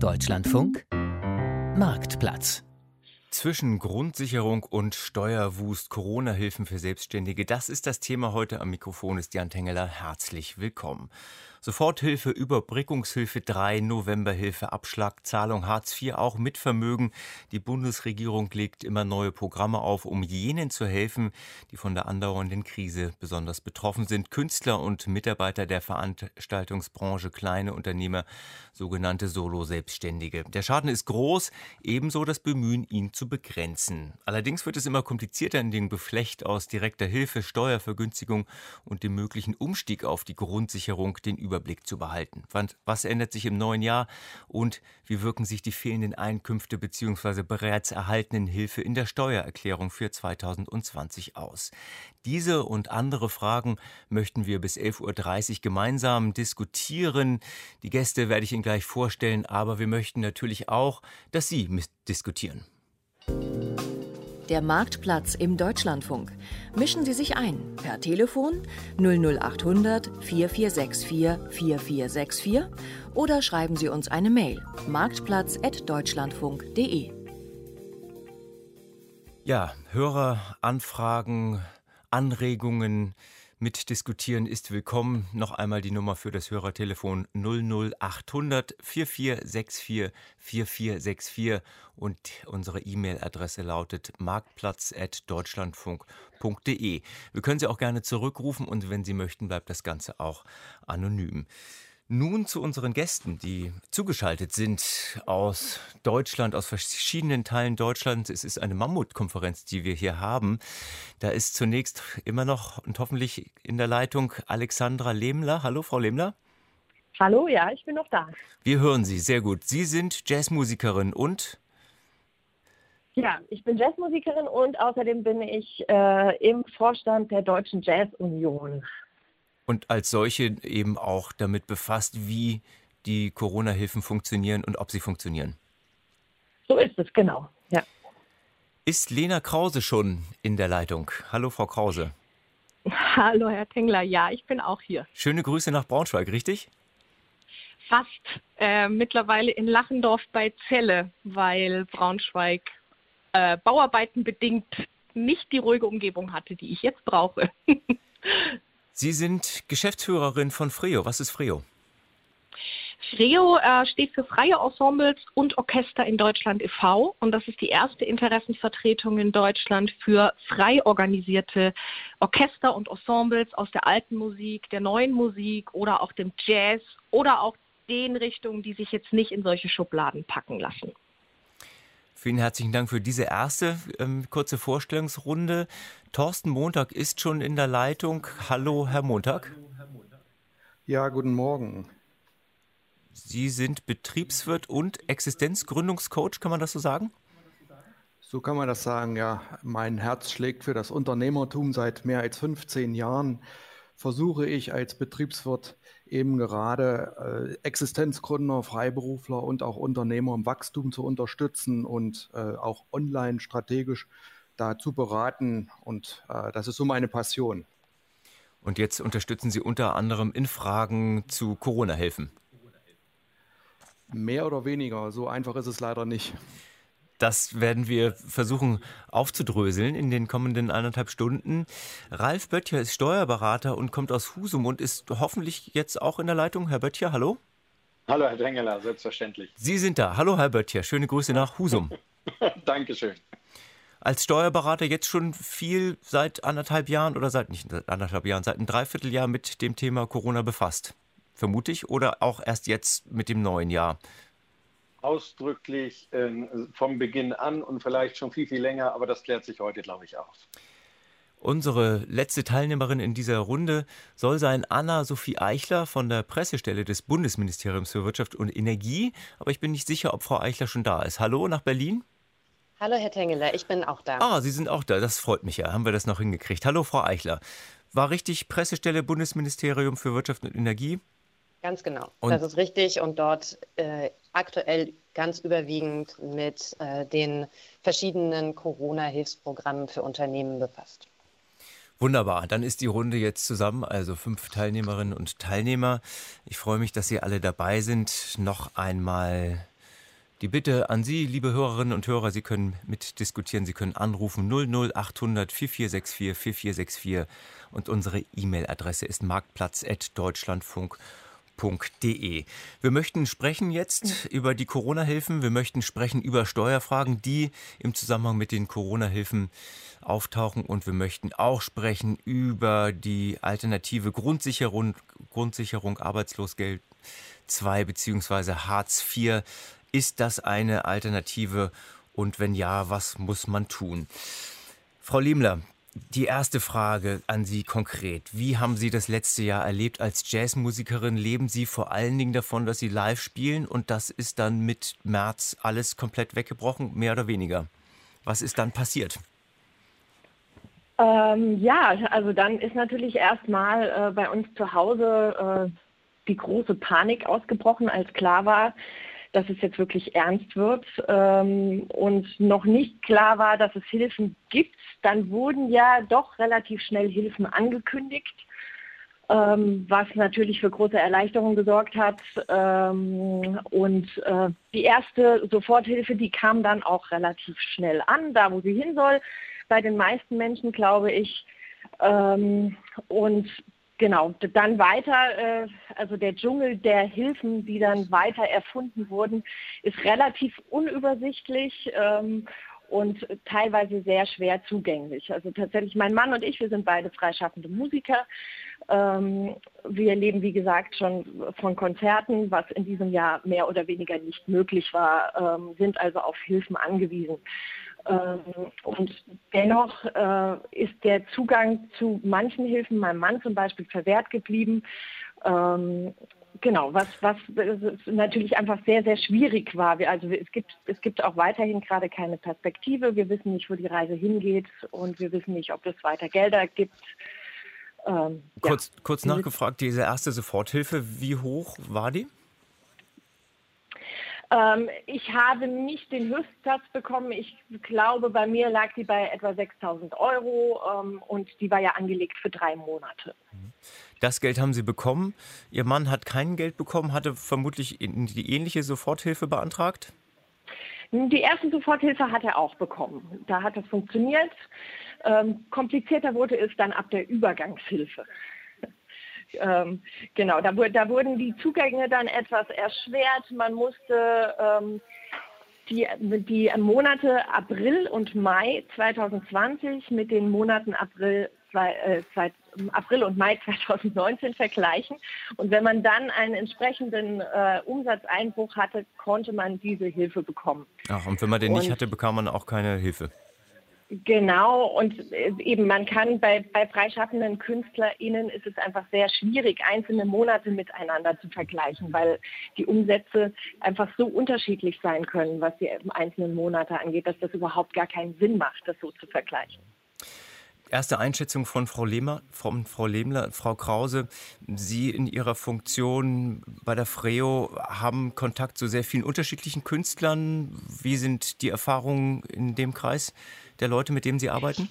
Deutschlandfunk Marktplatz zwischen Grundsicherung und Steuerwust, Corona-Hilfen für Selbstständige, das ist das Thema heute am Mikrofon ist Jan Tengeler. Herzlich willkommen. Soforthilfe, Überbrückungshilfe 3, Novemberhilfe, Abschlagzahlung, Hartz IV auch mit Vermögen. Die Bundesregierung legt immer neue Programme auf, um jenen zu helfen, die von der andauernden Krise besonders betroffen sind. Künstler und Mitarbeiter der Veranstaltungsbranche, kleine Unternehmer, sogenannte Solo-Selbstständige. Der Schaden ist groß, ebenso das Bemühen, ihn zu begrenzen. Allerdings wird es immer komplizierter in dem Geflecht aus direkter Hilfe, Steuervergünstigung und dem möglichen Umstieg auf die Grundsicherung, den Überblick zu behalten. Was ändert sich im neuen Jahr und wie wirken sich die fehlenden Einkünfte bzw. bereits erhaltenen Hilfe in der Steuererklärung für 2020 aus? Diese und andere Fragen möchten wir bis 11.30 Uhr gemeinsam diskutieren. Die Gäste werde ich Ihnen gleich vorstellen, aber wir möchten natürlich auch, dass Sie mitdiskutieren. Der Marktplatz im Deutschlandfunk. Mischen Sie sich ein per Telefon 00800 4464 4464 oder schreiben Sie uns eine Mail marktplatz.deutschlandfunk.de. Ja, Höreranfragen, Anregungen, Mitdiskutieren ist willkommen. Noch einmal die Nummer für das Hörertelefon 00800 4464 4464 und unsere E-Mail-Adresse lautet marktplatz.deutschlandfunk.de. Wir können Sie auch gerne zurückrufen und wenn Sie möchten, bleibt das Ganze auch anonym. Nun zu unseren Gästen, die zugeschaltet sind aus Deutschland, aus verschiedenen Teilen Deutschlands. Es ist eine Mammutkonferenz, die wir hier haben. Da ist zunächst immer noch und hoffentlich in der Leitung Alexandra Lehmler. Hallo, Frau Lehmler. Hallo, ja, ich bin noch da. Wir hören Sie, sehr gut. Sie sind Jazzmusikerin und? Ja, ich bin Jazzmusikerin und außerdem bin ich äh, im Vorstand der Deutschen Jazz Union und als solche eben auch damit befasst, wie die Corona-Hilfen funktionieren und ob sie funktionieren. So ist es, genau. Ja. Ist Lena Krause schon in der Leitung? Hallo, Frau Krause. Hallo, Herr Tengler. Ja, ich bin auch hier. Schöne Grüße nach Braunschweig, richtig? Fast. Äh, mittlerweile in Lachendorf bei Celle, weil Braunschweig äh, Bauarbeiten bedingt nicht die ruhige Umgebung hatte, die ich jetzt brauche. Sie sind Geschäftsführerin von Freo. Was ist Freo? FREO äh, steht für Freie Ensembles und Orchester in Deutschland e.V. und das ist die erste Interessenvertretung in Deutschland für frei organisierte Orchester und Ensembles aus der alten Musik, der neuen Musik oder auch dem Jazz oder auch den Richtungen, die sich jetzt nicht in solche Schubladen packen lassen. Vielen herzlichen Dank für diese erste ähm, kurze Vorstellungsrunde. Thorsten Montag ist schon in der Leitung. Hallo, Herr Montag. Ja, guten Morgen. Sie sind Betriebswirt und Existenzgründungscoach, kann man das so sagen? So kann man das sagen, ja. Mein Herz schlägt für das Unternehmertum seit mehr als 15 Jahren. Versuche ich als Betriebswirt eben gerade äh, Existenzgründer, Freiberufler und auch Unternehmer im Wachstum zu unterstützen und äh, auch online strategisch da zu beraten. Und äh, das ist so meine Passion. Und jetzt unterstützen Sie unter anderem in Fragen zu Corona-Hilfen. Mehr oder weniger, so einfach ist es leider nicht. Das werden wir versuchen aufzudröseln in den kommenden eineinhalb Stunden. Ralf Böttcher ist Steuerberater und kommt aus Husum und ist hoffentlich jetzt auch in der Leitung. Herr Böttcher, hallo. Hallo, Herr Drengeler, selbstverständlich. Sie sind da. Hallo, Herr Böttcher. Schöne Grüße nach Husum. Dankeschön. Als Steuerberater jetzt schon viel seit anderthalb Jahren oder seit nicht anderthalb Jahren, seit einem Dreivierteljahr mit dem Thema Corona befasst. Vermute ich. Oder auch erst jetzt mit dem neuen Jahr ausdrücklich äh, vom Beginn an und vielleicht schon viel, viel länger, aber das klärt sich heute, glaube ich, auf. Unsere letzte Teilnehmerin in dieser Runde soll sein Anna-Sophie Eichler von der Pressestelle des Bundesministeriums für Wirtschaft und Energie. Aber ich bin nicht sicher, ob Frau Eichler schon da ist. Hallo nach Berlin. Hallo, Herr Tengeler, ich bin auch da. Ah, Sie sind auch da. Das freut mich ja. Haben wir das noch hingekriegt. Hallo, Frau Eichler. War richtig Pressestelle Bundesministerium für Wirtschaft und Energie? Ganz genau, und das ist richtig. Und dort äh, aktuell ganz überwiegend mit äh, den verschiedenen Corona-Hilfsprogrammen für Unternehmen befasst. Wunderbar, dann ist die Runde jetzt zusammen, also fünf Teilnehmerinnen und Teilnehmer. Ich freue mich, dass Sie alle dabei sind. Noch einmal Die Bitte an Sie, liebe Hörerinnen und Hörer, Sie können mitdiskutieren, Sie können anrufen 00800 4464 4464 und unsere E-Mail-Adresse ist marktplatz.deutschlandfunk.de www.ftf.de. Wir möchten sprechen jetzt über die Corona-Hilfen. Wir möchten sprechen über Steuerfragen, die im Zusammenhang mit den Corona-Hilfen auftauchen. Und wir möchten auch sprechen über die alternative Grundsicherung, Grundsicherung Arbeitslosgeld 2 bzw. Hartz IV. Ist das eine Alternative? Und wenn ja, was muss man tun? Frau Liemler, die erste Frage an Sie konkret. Wie haben Sie das letzte Jahr erlebt als Jazzmusikerin? Leben Sie vor allen Dingen davon, dass Sie live spielen und das ist dann mit März alles komplett weggebrochen, mehr oder weniger? Was ist dann passiert? Ähm, ja, also dann ist natürlich erstmal äh, bei uns zu Hause äh, die große Panik ausgebrochen, als klar war, dass es jetzt wirklich ernst wird ähm, und noch nicht klar war, dass es Hilfen gibt. Dann wurden ja doch relativ schnell Hilfen angekündigt, ähm, was natürlich für große Erleichterung gesorgt hat. Ähm, und äh, die erste Soforthilfe, die kam dann auch relativ schnell an, da wo sie hin soll. Bei den meisten Menschen, glaube ich. Ähm, und Genau, dann weiter, äh, also der Dschungel der Hilfen, die dann weiter erfunden wurden, ist relativ unübersichtlich ähm, und teilweise sehr schwer zugänglich. Also tatsächlich mein Mann und ich, wir sind beide freischaffende Musiker. Ähm, wir leben, wie gesagt, schon von Konzerten, was in diesem Jahr mehr oder weniger nicht möglich war, ähm, sind also auf Hilfen angewiesen. Ähm, und dennoch äh, ist der Zugang zu manchen Hilfen meinem Mann zum Beispiel verwehrt geblieben. Ähm, genau, was, was natürlich einfach sehr, sehr schwierig war. Also es gibt, es gibt auch weiterhin gerade keine Perspektive. Wir wissen nicht, wo die Reise hingeht und wir wissen nicht, ob es weiter Gelder gibt. Ähm, kurz, ja. kurz nachgefragt, diese erste Soforthilfe, wie hoch war die? Ähm, ich habe nicht den Höchstsatz bekommen. Ich glaube, bei mir lag die bei etwa 6.000 Euro ähm, und die war ja angelegt für drei Monate. Das Geld haben Sie bekommen. Ihr Mann hat kein Geld bekommen, hatte vermutlich die ähnliche Soforthilfe beantragt? Die erste Soforthilfe hat er auch bekommen. Da hat es funktioniert. Ähm, komplizierter wurde es dann ab der Übergangshilfe. Ähm, genau, da, da, wurden die Zugänge dann etwas erschwert. Man musste ähm, die, die Monate April und Mai 2020 mit den Monaten April, zwei, äh, zwei, April und Mai 2019 vergleichen. Und wenn man dann einen entsprechenden äh, Umsatzeinbruch hatte, konnte man diese Hilfe bekommen. Ach, und wenn man den und, nicht hatte, bekam man auch keine Hilfe. Genau, und äh, eben man kann bei, bei freischaffenden KünstlerInnen ist es einfach sehr schwierig, einzelne Monate miteinander zu vergleichen, weil die Umsätze einfach so unterschiedlich sein können, was die einzelnen Monate angeht, dass das überhaupt gar keinen Sinn macht, das so zu vergleichen. Erste Einschätzung von Frau Lehmer, von Frau Lehmler, Frau Krause. Sie in Ihrer Funktion bei der Freo haben Kontakt zu sehr vielen unterschiedlichen Künstlern. Wie sind die Erfahrungen in dem Kreis? Der Leute, mit denen Sie arbeiten?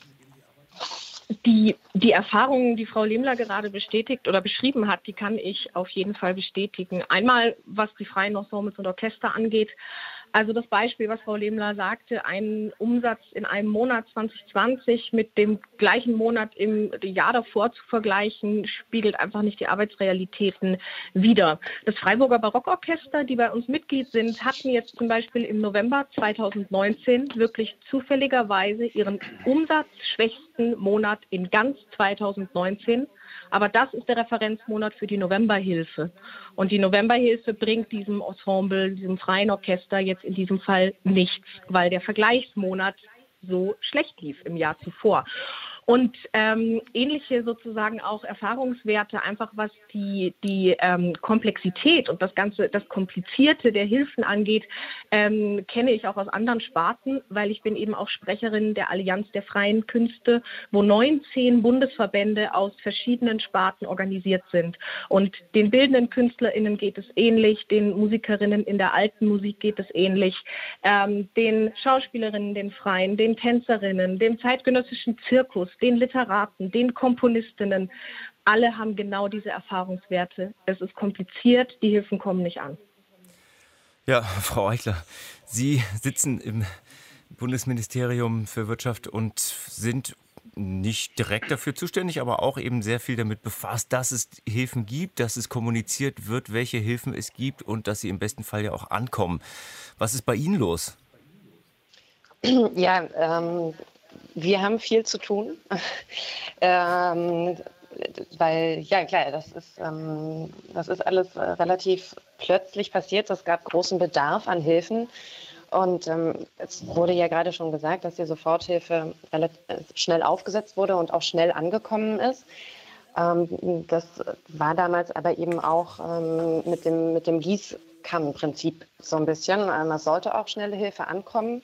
Die, die Erfahrungen, die Frau Lehmler gerade bestätigt oder beschrieben hat, die kann ich auf jeden Fall bestätigen. Einmal, was die freien Ensembles und Orchester angeht, also das Beispiel, was Frau Lehmler sagte, ein Umsatz in einem Monat 2020 mit dem gleichen Monat im Jahr davor zu vergleichen, spiegelt einfach nicht die Arbeitsrealitäten wider. Das Freiburger Barockorchester, die bei uns Mitglied sind, hatten jetzt zum Beispiel im November 2019 wirklich zufälligerweise ihren umsatzschwächsten Monat in ganz 2019 aber das ist der Referenzmonat für die Novemberhilfe. Und die Novemberhilfe bringt diesem Ensemble, diesem freien Orchester jetzt in diesem Fall nichts, weil der Vergleichsmonat so schlecht lief im Jahr zuvor. Und ähm, ähnliche sozusagen auch Erfahrungswerte, einfach was die, die ähm, Komplexität und das Ganze, das Komplizierte der Hilfen angeht, ähm, kenne ich auch aus anderen Sparten, weil ich bin eben auch Sprecherin der Allianz der freien Künste, wo 19 Bundesverbände aus verschiedenen Sparten organisiert sind. Und den bildenden KünstlerInnen geht es ähnlich, den Musikerinnen in der alten Musik geht es ähnlich, ähm, den Schauspielerinnen, den Freien, den Tänzerinnen, dem zeitgenössischen Zirkus, den Literaten, den Komponistinnen, alle haben genau diese Erfahrungswerte. Es ist kompliziert, die Hilfen kommen nicht an. Ja, Frau Eichler, Sie sitzen im Bundesministerium für Wirtschaft und sind nicht direkt dafür zuständig, aber auch eben sehr viel damit befasst, dass es Hilfen gibt, dass es kommuniziert wird, welche Hilfen es gibt und dass sie im besten Fall ja auch ankommen. Was ist bei Ihnen los? Ja, ähm, wir haben viel zu tun. ähm, weil, ja klar, das ist, ähm, das ist alles äh, relativ plötzlich passiert. Es gab großen Bedarf an Hilfen. Und ähm, es wurde ja gerade schon gesagt, dass die Soforthilfe äh, schnell aufgesetzt wurde und auch schnell angekommen ist. Ähm, das war damals aber eben auch ähm, mit dem, mit dem Gießkannenprinzip so ein bisschen. Ähm, es sollte auch schnelle Hilfe ankommen.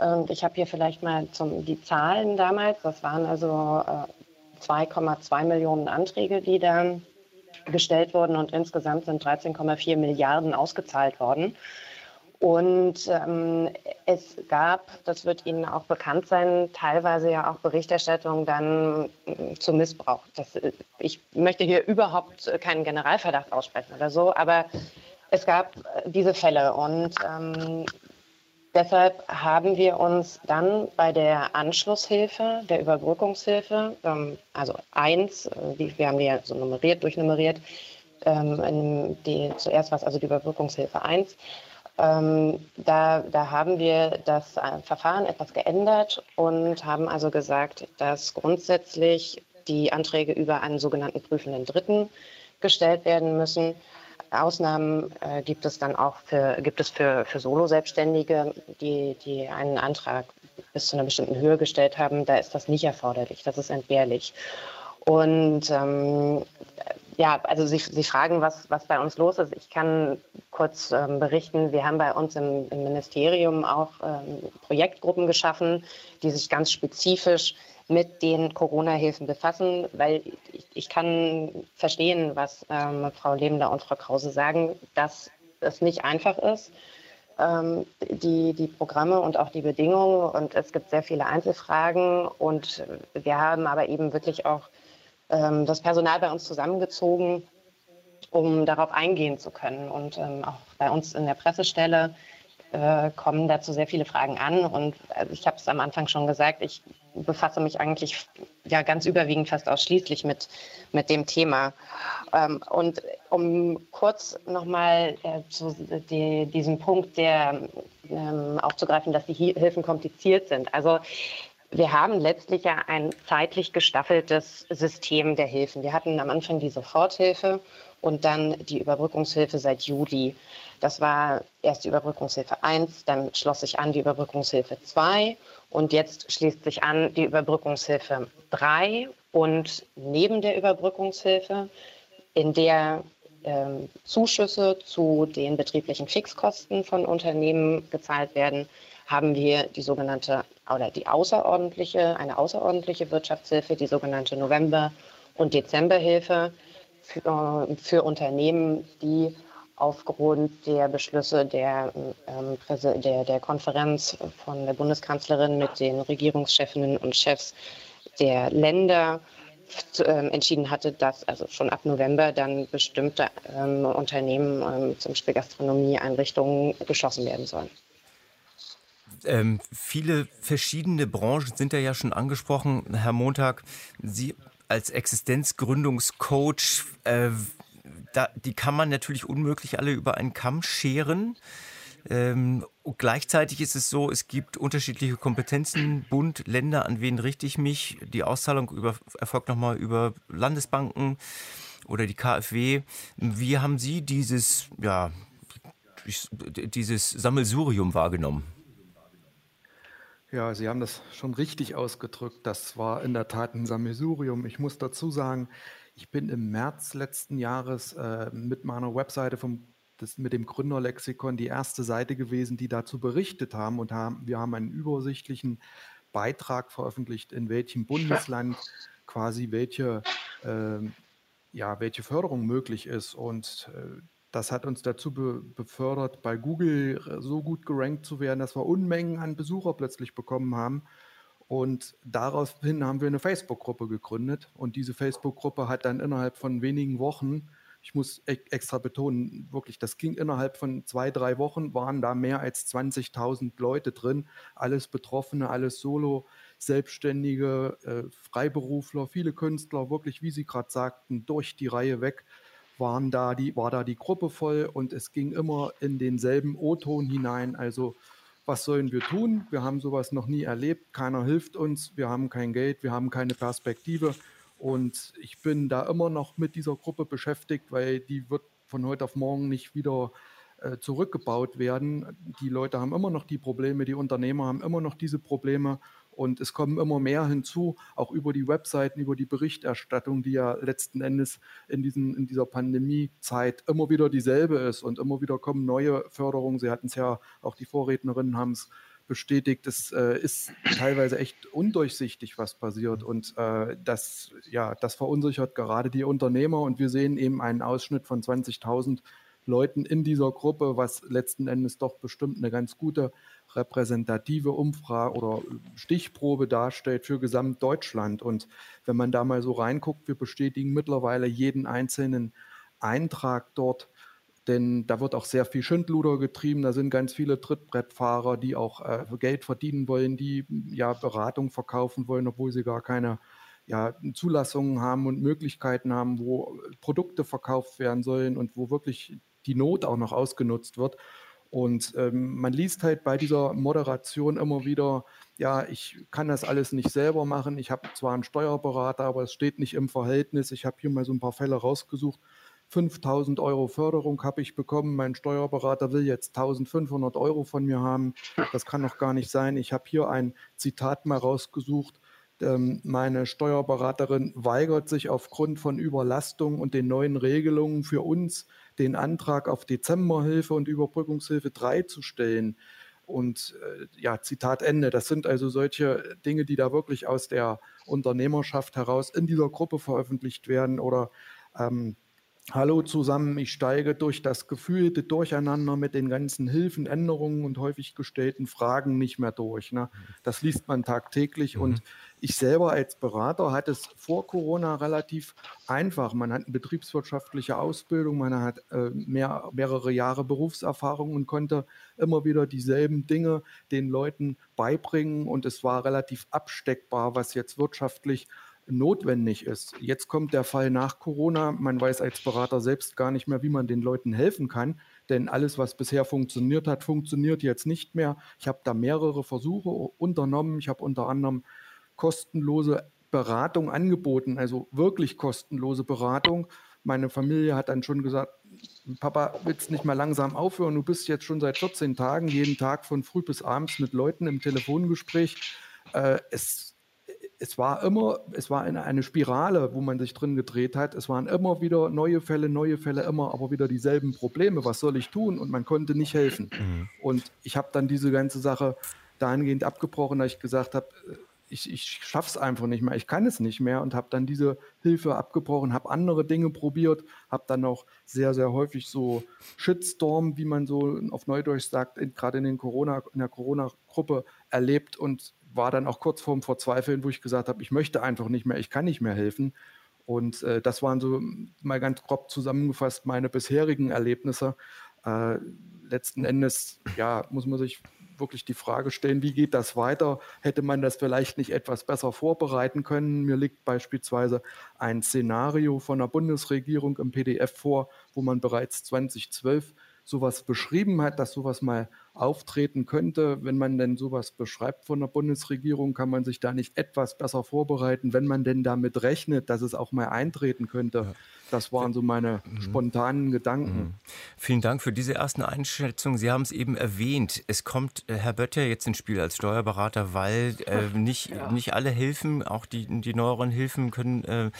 Und ich habe hier vielleicht mal zum, die Zahlen damals. Das waren also äh, 2,2 Millionen Anträge, die da gestellt wurden und insgesamt sind 13,4 Milliarden ausgezahlt worden. Und ähm, es gab, das wird Ihnen auch bekannt sein, teilweise ja auch Berichterstattung dann äh, zu Missbrauch. Das, äh, ich möchte hier überhaupt keinen Generalverdacht aussprechen oder so, aber es gab äh, diese Fälle und ähm, deshalb haben wir uns dann bei der Anschlusshilfe, der Überbrückungshilfe, ähm, also eins, äh, wir haben die ja so nummeriert, durchnummeriert, ähm, die, zuerst war es also die Überbrückungshilfe 1, ähm, da, da, haben wir das äh, Verfahren etwas geändert und haben also gesagt, dass grundsätzlich die Anträge über einen sogenannten prüfenden Dritten gestellt werden müssen. Ausnahmen äh, gibt es dann auch für, gibt es für, für Solo-Selbstständige, die, die einen Antrag bis zu einer bestimmten Höhe gestellt haben. Da ist das nicht erforderlich, das ist entbehrlich. Und ähm, ja, also Sie, Sie fragen, was, was bei uns los ist. Ich kann kurz ähm, berichten, wir haben bei uns im, im Ministerium auch ähm, Projektgruppen geschaffen, die sich ganz spezifisch mit den Corona-Hilfen befassen, weil ich, ich, kann verstehen, was ähm, Frau Lebender und Frau Krause sagen, dass es nicht einfach ist, ähm, die, die Programme und auch die Bedingungen. Und es gibt sehr viele Einzelfragen. Und wir haben aber eben wirklich auch ähm, das Personal bei uns zusammengezogen, um darauf eingehen zu können. Und ähm, auch bei uns in der Pressestelle äh, kommen dazu sehr viele Fragen an. Und also ich habe es am Anfang schon gesagt, ich befasse mich eigentlich ja ganz überwiegend fast ausschließlich mit, mit dem Thema. Ähm, und um kurz nochmal äh, zu die, diesem Punkt der ähm, aufzugreifen, dass die Hilfen kompliziert sind. Also wir haben letztlich ja ein zeitlich gestaffeltes System der Hilfen. Wir hatten am Anfang die Soforthilfe und dann die Überbrückungshilfe seit Juli. Das war erst die Überbrückungshilfe 1, dann schloss sich an die Überbrückungshilfe 2 und jetzt schließt sich an die Überbrückungshilfe 3 und neben der Überbrückungshilfe, in der ähm, Zuschüsse zu den betrieblichen Fixkosten von Unternehmen gezahlt werden, haben wir die sogenannte oder die außerordentliche, eine außerordentliche Wirtschaftshilfe, die sogenannte November- und Dezemberhilfe für, für Unternehmen, die aufgrund der Beschlüsse der, ähm, der, der Konferenz von der Bundeskanzlerin mit den Regierungschefinnen und Chefs der Länder äh, entschieden hatte, dass also schon ab November dann bestimmte ähm, Unternehmen, ähm, zum Beispiel Gastronomieeinrichtungen, geschlossen werden sollen. Ähm, viele verschiedene Branchen sind ja schon angesprochen, Herr Montag. Sie als Existenzgründungscoach, äh, da, die kann man natürlich unmöglich alle über einen Kamm scheren. Ähm, gleichzeitig ist es so, es gibt unterschiedliche Kompetenzen, Bund, Länder, an wen richte ich mich? Die Auszahlung über, erfolgt nochmal über Landesbanken oder die KfW. Wie haben Sie dieses, ja, dieses Sammelsurium wahrgenommen? Ja, Sie haben das schon richtig ausgedrückt. Das war in der Tat ein Sammelsurium. Ich muss dazu sagen, ich bin im März letzten Jahres äh, mit meiner Webseite vom, das, mit dem Gründerlexikon die erste Seite gewesen, die dazu berichtet haben. Und haben, wir haben einen übersichtlichen Beitrag veröffentlicht, in welchem Bundesland quasi welche, äh, ja, welche Förderung möglich ist. Und äh, das hat uns dazu be befördert, bei Google so gut gerankt zu werden, dass wir Unmengen an Besucher plötzlich bekommen haben. Und daraufhin haben wir eine Facebook-Gruppe gegründet. Und diese Facebook-Gruppe hat dann innerhalb von wenigen Wochen ich muss e extra betonen, wirklich, das ging innerhalb von zwei, drei Wochen, waren da mehr als 20.000 Leute drin, alles Betroffene, alles Solo, Selbstständige, äh, Freiberufler, viele Künstler, wirklich, wie Sie gerade sagten, durch die Reihe weg waren da die, war da die Gruppe voll und es ging immer in denselben O-Ton hinein. Also was sollen wir tun? Wir haben sowas noch nie erlebt, keiner hilft uns, wir haben kein Geld, wir haben keine Perspektive. Und ich bin da immer noch mit dieser Gruppe beschäftigt, weil die wird von heute auf morgen nicht wieder äh, zurückgebaut werden. Die Leute haben immer noch die Probleme, die Unternehmer haben immer noch diese Probleme. Und es kommen immer mehr hinzu, auch über die Webseiten, über die Berichterstattung, die ja letzten Endes in, diesen, in dieser Pandemiezeit immer wieder dieselbe ist und immer wieder kommen neue Förderungen. Sie hatten es ja, auch die Vorrednerinnen haben es bestätigt, es äh, ist teilweise echt undurchsichtig, was passiert. Und äh, das, ja, das verunsichert gerade die Unternehmer. Und wir sehen eben einen Ausschnitt von 20.000 Leuten in dieser Gruppe, was letzten Endes doch bestimmt eine ganz gute repräsentative Umfrage oder Stichprobe darstellt für Gesamtdeutschland. Und wenn man da mal so reinguckt, wir bestätigen mittlerweile jeden einzelnen Eintrag dort, denn da wird auch sehr viel Schindluder getrieben. Da sind ganz viele Trittbrettfahrer, die auch äh, Geld verdienen wollen, die ja Beratung verkaufen wollen, obwohl sie gar keine ja, Zulassungen haben und Möglichkeiten haben, wo Produkte verkauft werden sollen und wo wirklich die Not auch noch ausgenutzt wird. Und ähm, man liest halt bei dieser Moderation immer wieder, ja, ich kann das alles nicht selber machen. Ich habe zwar einen Steuerberater, aber es steht nicht im Verhältnis. Ich habe hier mal so ein paar Fälle rausgesucht. 5000 Euro Förderung habe ich bekommen. Mein Steuerberater will jetzt 1500 Euro von mir haben. Das kann doch gar nicht sein. Ich habe hier ein Zitat mal rausgesucht. Ähm, meine Steuerberaterin weigert sich aufgrund von Überlastung und den neuen Regelungen für uns den Antrag auf Dezemberhilfe und Überbrückungshilfe 3 zu stellen. Und äh, ja, Zitat Ende. Das sind also solche Dinge, die da wirklich aus der Unternehmerschaft heraus in dieser Gruppe veröffentlicht werden oder ähm, Hallo zusammen, ich steige durch das gefühlte Durcheinander mit den ganzen Hilfen, Änderungen und häufig gestellten Fragen nicht mehr durch. Ne? Das liest man tagtäglich mhm. und ich selber als Berater hatte es vor Corona relativ einfach. Man hat eine betriebswirtschaftliche Ausbildung, man hat äh, mehr, mehrere Jahre Berufserfahrung und konnte immer wieder dieselben Dinge den Leuten beibringen und es war relativ absteckbar, was jetzt wirtschaftlich notwendig ist. Jetzt kommt der Fall nach Corona. Man weiß als Berater selbst gar nicht mehr, wie man den Leuten helfen kann, denn alles, was bisher funktioniert hat, funktioniert jetzt nicht mehr. Ich habe da mehrere Versuche unternommen. Ich habe unter anderem kostenlose Beratung angeboten, also wirklich kostenlose Beratung. Meine Familie hat dann schon gesagt, Papa, willst nicht mal langsam aufhören? Du bist jetzt schon seit 14 Tagen jeden Tag von früh bis abends mit Leuten im Telefongespräch. Äh, es es war immer, es war eine, eine Spirale, wo man sich drin gedreht hat. Es waren immer wieder neue Fälle, neue Fälle, immer aber wieder dieselben Probleme. Was soll ich tun? Und man konnte nicht helfen. Mhm. Und ich habe dann diese ganze Sache dahingehend abgebrochen, dass ich gesagt habe, äh, ich, ich schaffe es einfach nicht mehr, ich kann es nicht mehr und habe dann diese Hilfe abgebrochen, habe andere Dinge probiert, habe dann auch sehr, sehr häufig so Shitstorm, wie man so auf Neudeutsch sagt, gerade in, in der Corona-Gruppe erlebt und war dann auch kurz vorm Verzweifeln, wo ich gesagt habe, ich möchte einfach nicht mehr, ich kann nicht mehr helfen. Und äh, das waren so mal ganz grob zusammengefasst meine bisherigen Erlebnisse. Äh, letzten Endes, ja, muss man sich wirklich die Frage stellen, wie geht das weiter? Hätte man das vielleicht nicht etwas besser vorbereiten können? Mir liegt beispielsweise ein Szenario von der Bundesregierung im PDF vor, wo man bereits 2012 sowas beschrieben hat, dass sowas mal auftreten könnte. Wenn man denn sowas beschreibt von der Bundesregierung, kann man sich da nicht etwas besser vorbereiten, wenn man denn damit rechnet, dass es auch mal eintreten könnte. Das waren so meine mhm. spontanen Gedanken. Mhm. Vielen Dank für diese ersten Einschätzungen. Sie haben es eben erwähnt. Es kommt äh, Herr Böttcher jetzt ins Spiel als Steuerberater, weil äh, nicht, ja. nicht alle Hilfen, auch die, die neueren Hilfen können äh,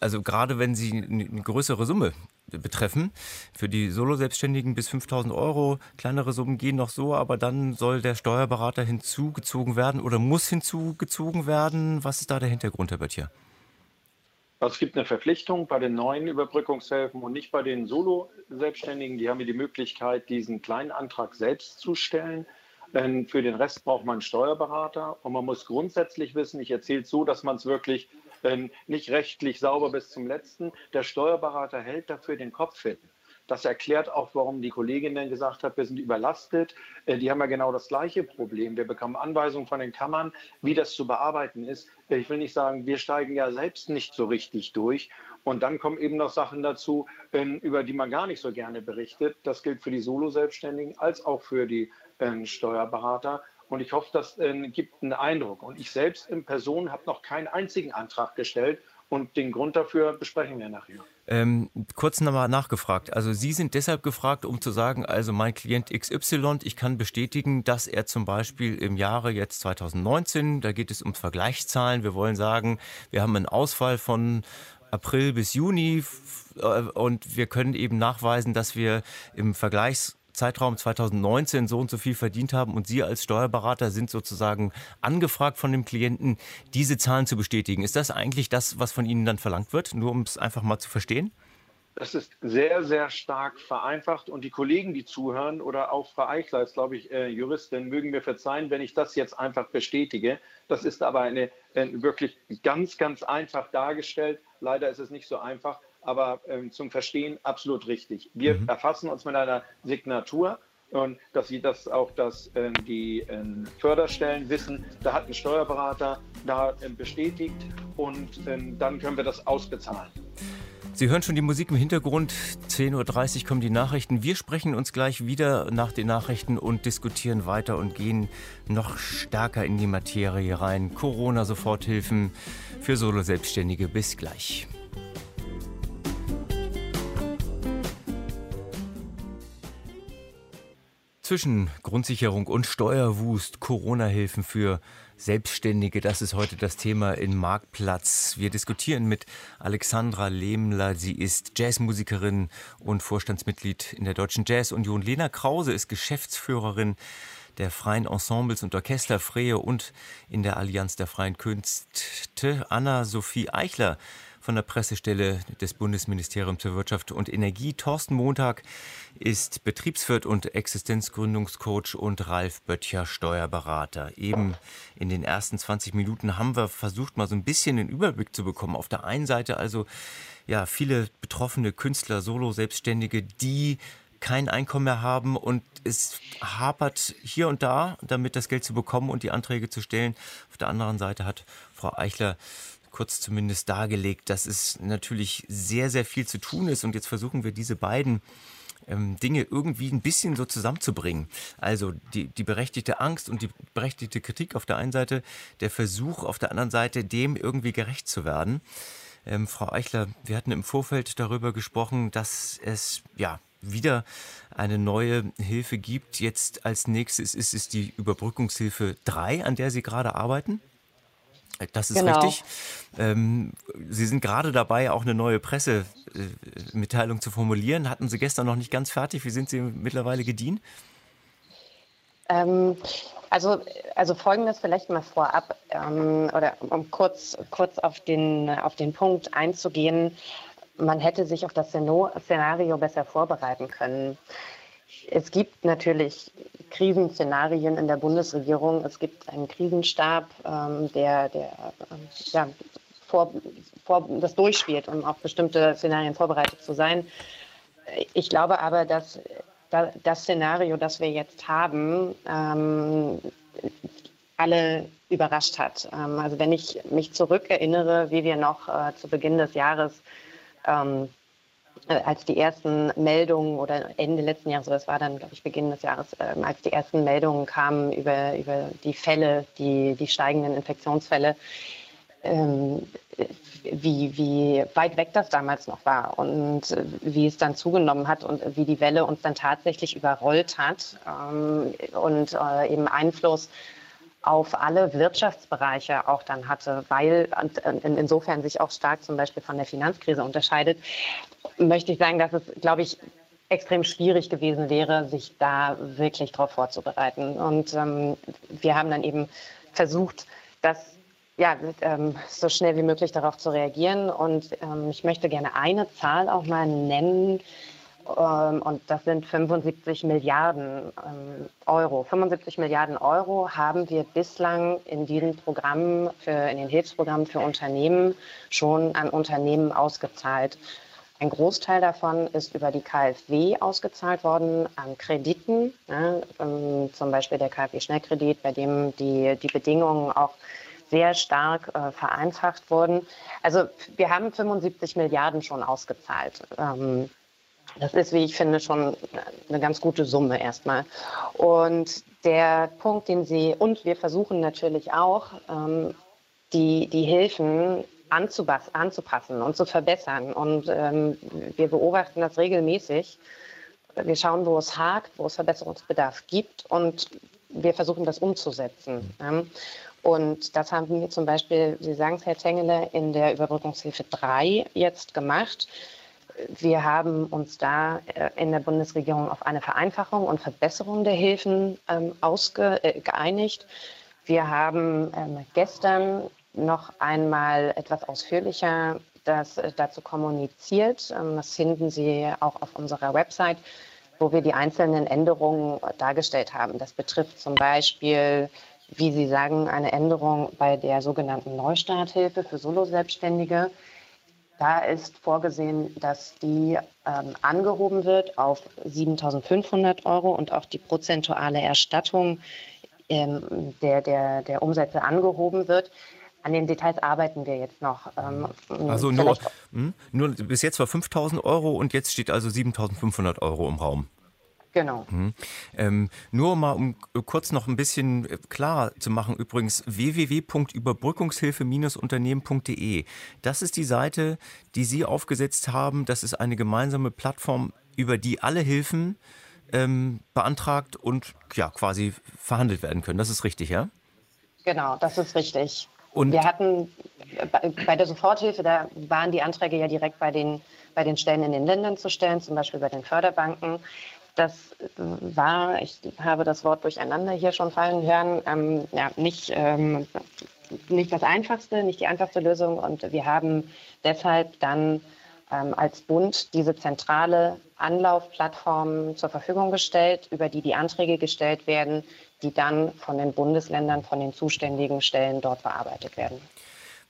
also gerade wenn sie eine größere Summe betreffen, für die Solo-Selbstständigen bis 5000 Euro, kleinere Summen gehen noch so, aber dann soll der Steuerberater hinzugezogen werden oder muss hinzugezogen werden. Was ist da der Hintergrund, Herr Böttcher? Also es gibt eine Verpflichtung bei den neuen Überbrückungshilfen und nicht bei den Solo-Selbstständigen. Die haben die Möglichkeit, diesen kleinen Antrag selbst zu stellen. Für den Rest braucht man einen Steuerberater und man muss grundsätzlich wissen, ich erzähle es so, dass man es wirklich nicht rechtlich sauber bis zum letzten. Der Steuerberater hält dafür den Kopf hin. Das erklärt auch, warum die Kollegin dann gesagt hat, wir sind überlastet. Äh, die haben ja genau das gleiche Problem. Wir bekommen Anweisungen von den Kammern, wie das zu bearbeiten ist. Äh, ich will nicht sagen, wir steigen ja selbst nicht so richtig durch. Und dann kommen eben noch Sachen dazu, ähm, über die man gar nicht so gerne berichtet. Das gilt für die Solo-Selbstständigen als auch für die ähm, Steuerberater. Und ich hoffe, das äh, gibt einen Eindruck. Und ich selbst in Person habe noch keinen einzigen Antrag gestellt. Und den Grund dafür besprechen wir nachher. Ähm, kurz nochmal nachgefragt. Also Sie sind deshalb gefragt, um zu sagen, also mein Klient XY, ich kann bestätigen, dass er zum Beispiel im Jahre jetzt 2019, da geht es um Vergleichszahlen, wir wollen sagen, wir haben einen Ausfall von April bis Juni äh, und wir können eben nachweisen, dass wir im Vergleichs Zeitraum 2019 so und so viel verdient haben und Sie als Steuerberater sind sozusagen angefragt von dem Klienten, diese Zahlen zu bestätigen. Ist das eigentlich das, was von Ihnen dann verlangt wird, nur um es einfach mal zu verstehen? Das ist sehr, sehr stark vereinfacht und die Kollegen, die zuhören oder auch Frau Eichler ist, glaube ich, äh, Juristin, mögen mir verzeihen, wenn ich das jetzt einfach bestätige. Das ist aber eine, äh, wirklich ganz, ganz einfach dargestellt. Leider ist es nicht so einfach aber ähm, zum Verstehen absolut richtig. Wir mhm. erfassen uns mit einer Signatur und dass sie das auch dass äh, die äh, Förderstellen wissen, da hat ein Steuerberater da äh, bestätigt und ähm, dann können wir das ausbezahlen. Sie hören schon die Musik im Hintergrund. 10.30 Uhr kommen die Nachrichten. Wir sprechen uns gleich wieder nach den Nachrichten und diskutieren weiter und gehen noch stärker in die Materie rein. Corona-Soforthilfen für Solo-Selbstständige. Bis gleich. Zwischen Grundsicherung und Steuerwust, Corona-Hilfen für Selbstständige, das ist heute das Thema in Marktplatz. Wir diskutieren mit Alexandra Lehmler. Sie ist Jazzmusikerin und Vorstandsmitglied in der Deutschen Jazzunion. Lena Krause ist Geschäftsführerin der Freien Ensembles und Orchester Freie und in der Allianz der Freien Künste. Anna-Sophie Eichler von der Pressestelle des Bundesministeriums für Wirtschaft und Energie. Thorsten Montag ist Betriebswirt und Existenzgründungscoach und Ralf Böttcher Steuerberater. Eben in den ersten 20 Minuten haben wir versucht, mal so ein bisschen den Überblick zu bekommen. Auf der einen Seite also ja viele betroffene Künstler, Solo-Selbstständige, die kein Einkommen mehr haben und es hapert hier und da, damit das Geld zu bekommen und die Anträge zu stellen. Auf der anderen Seite hat Frau Eichler kurz zumindest dargelegt, dass es natürlich sehr, sehr viel zu tun ist. Und jetzt versuchen wir diese beiden ähm, Dinge irgendwie ein bisschen so zusammenzubringen. Also die, die berechtigte Angst und die berechtigte Kritik auf der einen Seite, der Versuch auf der anderen Seite, dem irgendwie gerecht zu werden. Ähm, Frau Eichler, wir hatten im Vorfeld darüber gesprochen, dass es ja wieder eine neue Hilfe gibt. Jetzt als nächstes ist es die Überbrückungshilfe 3, an der Sie gerade arbeiten. Das ist genau. richtig. Ähm, Sie sind gerade dabei, auch eine neue Pressemitteilung zu formulieren. Hatten Sie gestern noch nicht ganz fertig. Wie sind Sie mittlerweile gedient? Ähm, also, also folgendes vielleicht mal vorab, ähm, oder um kurz, kurz auf, den, auf den Punkt einzugehen. Man hätte sich auf das Szenario besser vorbereiten können. Es gibt natürlich Krisenszenarien in der Bundesregierung. Es gibt einen Krisenstab, ähm, der, der ähm, ja, vor, vor, das durchspielt, um auf bestimmte Szenarien vorbereitet zu sein. Ich glaube aber, dass das Szenario, das wir jetzt haben, ähm, alle überrascht hat. Ähm, also wenn ich mich zurückerinnere, wie wir noch äh, zu Beginn des Jahres ähm, äh, als die ersten Meldungen oder Ende letzten Jahres, das war dann, glaube ich, Beginn des Jahres, äh, als die ersten Meldungen kamen über, über die Fälle, die, die steigenden Infektionsfälle, ähm, wie, wie weit weg das damals noch war und äh, wie es dann zugenommen hat und wie die Welle uns dann tatsächlich überrollt hat ähm, und äh, eben Einfluss auf alle Wirtschaftsbereiche auch dann hatte, weil insofern sich auch stark zum Beispiel von der Finanzkrise unterscheidet, möchte ich sagen, dass es, glaube ich, extrem schwierig gewesen wäre, sich da wirklich darauf vorzubereiten. Und ähm, wir haben dann eben versucht, das ja, ähm, so schnell wie möglich darauf zu reagieren. Und ähm, ich möchte gerne eine Zahl auch mal nennen, Ähm, und das sind 75 Milliarden ähm, Euro. 75 Milliarden Euro haben wir bislang in diesen Programmen, für, in den Hilfsprogrammen für Unternehmen schon an Unternehmen ausgezahlt. Ein Großteil davon ist über die KfW ausgezahlt worden an Krediten, ne, ähm, zum Beispiel der KfW-Schnellkredit, bei dem die, die Bedingungen auch sehr stark äh, vereinfacht wurden. Also wir haben 75 Milliarden schon ausgezahlt. Ähm, das ist, wie ich finde, schon eine ganz gute Summe erstmal. Und der Punkt, den Sie, und wir versuchen natürlich auch, ähm, die, die Hilfen anzupassen und zu verbessern. Und ähm, wir beobachten das regelmäßig. Wir schauen, wo es hakt, wo es Verbesserungsbedarf gibt und wir versuchen das umzusetzen. Ähm, und das haben wir zum Beispiel, Sie sagen es, Herr Tengele, in der Überbrückungshilfe 3 jetzt gemacht. Wir haben uns da äh, in der Bundesregierung auf eine Vereinfachung und Verbesserung der Hilfen ähm, ausge, äh, geeinigt. Wir haben ähm, gestern noch einmal etwas ausführlicher das äh, dazu kommuniziert. Ähm, das finden Sie auch auf unserer Website, wo wir die einzelnen Änderungen dargestellt haben. Das betrifft zum Beispiel, wie Sie sagen, eine Änderung bei der sogenannten Neustarthilfe für Solo-Selbstständige. Da ist vorgesehen, dass die ähm, angehoben wird auf 7.500 Euro und auch die prozentuale Erstattung ähm, der, der, der Umsätze angehoben wird. An den Details arbeiten wir jetzt noch. Ähm, also nur, mh, hm? nur bis jetzt war 5.000 Euro und jetzt steht also 7.500 Euro im Raum. Genau. Mhm. Ähm, nur mal, um kurz noch ein bisschen äh, klar zu machen, übrigens www.überbrückungshilfe-unternehmen.de. Das ist die Seite, die Sie aufgesetzt haben. Das ist eine gemeinsame Plattform, über die alle Hilfen ähm, beantragt und ja quasi verhandelt werden können. Das ist richtig, ja? Genau, das ist richtig. Und wir hatten bei der Soforthilfe, da waren die Anträge ja direkt bei den, bei den Stellen in den Ländern zu stellen, zum Beispiel bei den Förderbanken. Das war, ich habe das Wort durcheinander hier schon fallen hören, ähm, ja, nicht, ähm, nicht das Einfachste, nicht die einfachste Lösung. Und wir haben deshalb dann ähm, als Bund diese zentrale Anlaufplattform zur Verfügung gestellt, über die die Anträge gestellt werden, die dann von den Bundesländern, von den zuständigen Stellen dort bearbeitet werden.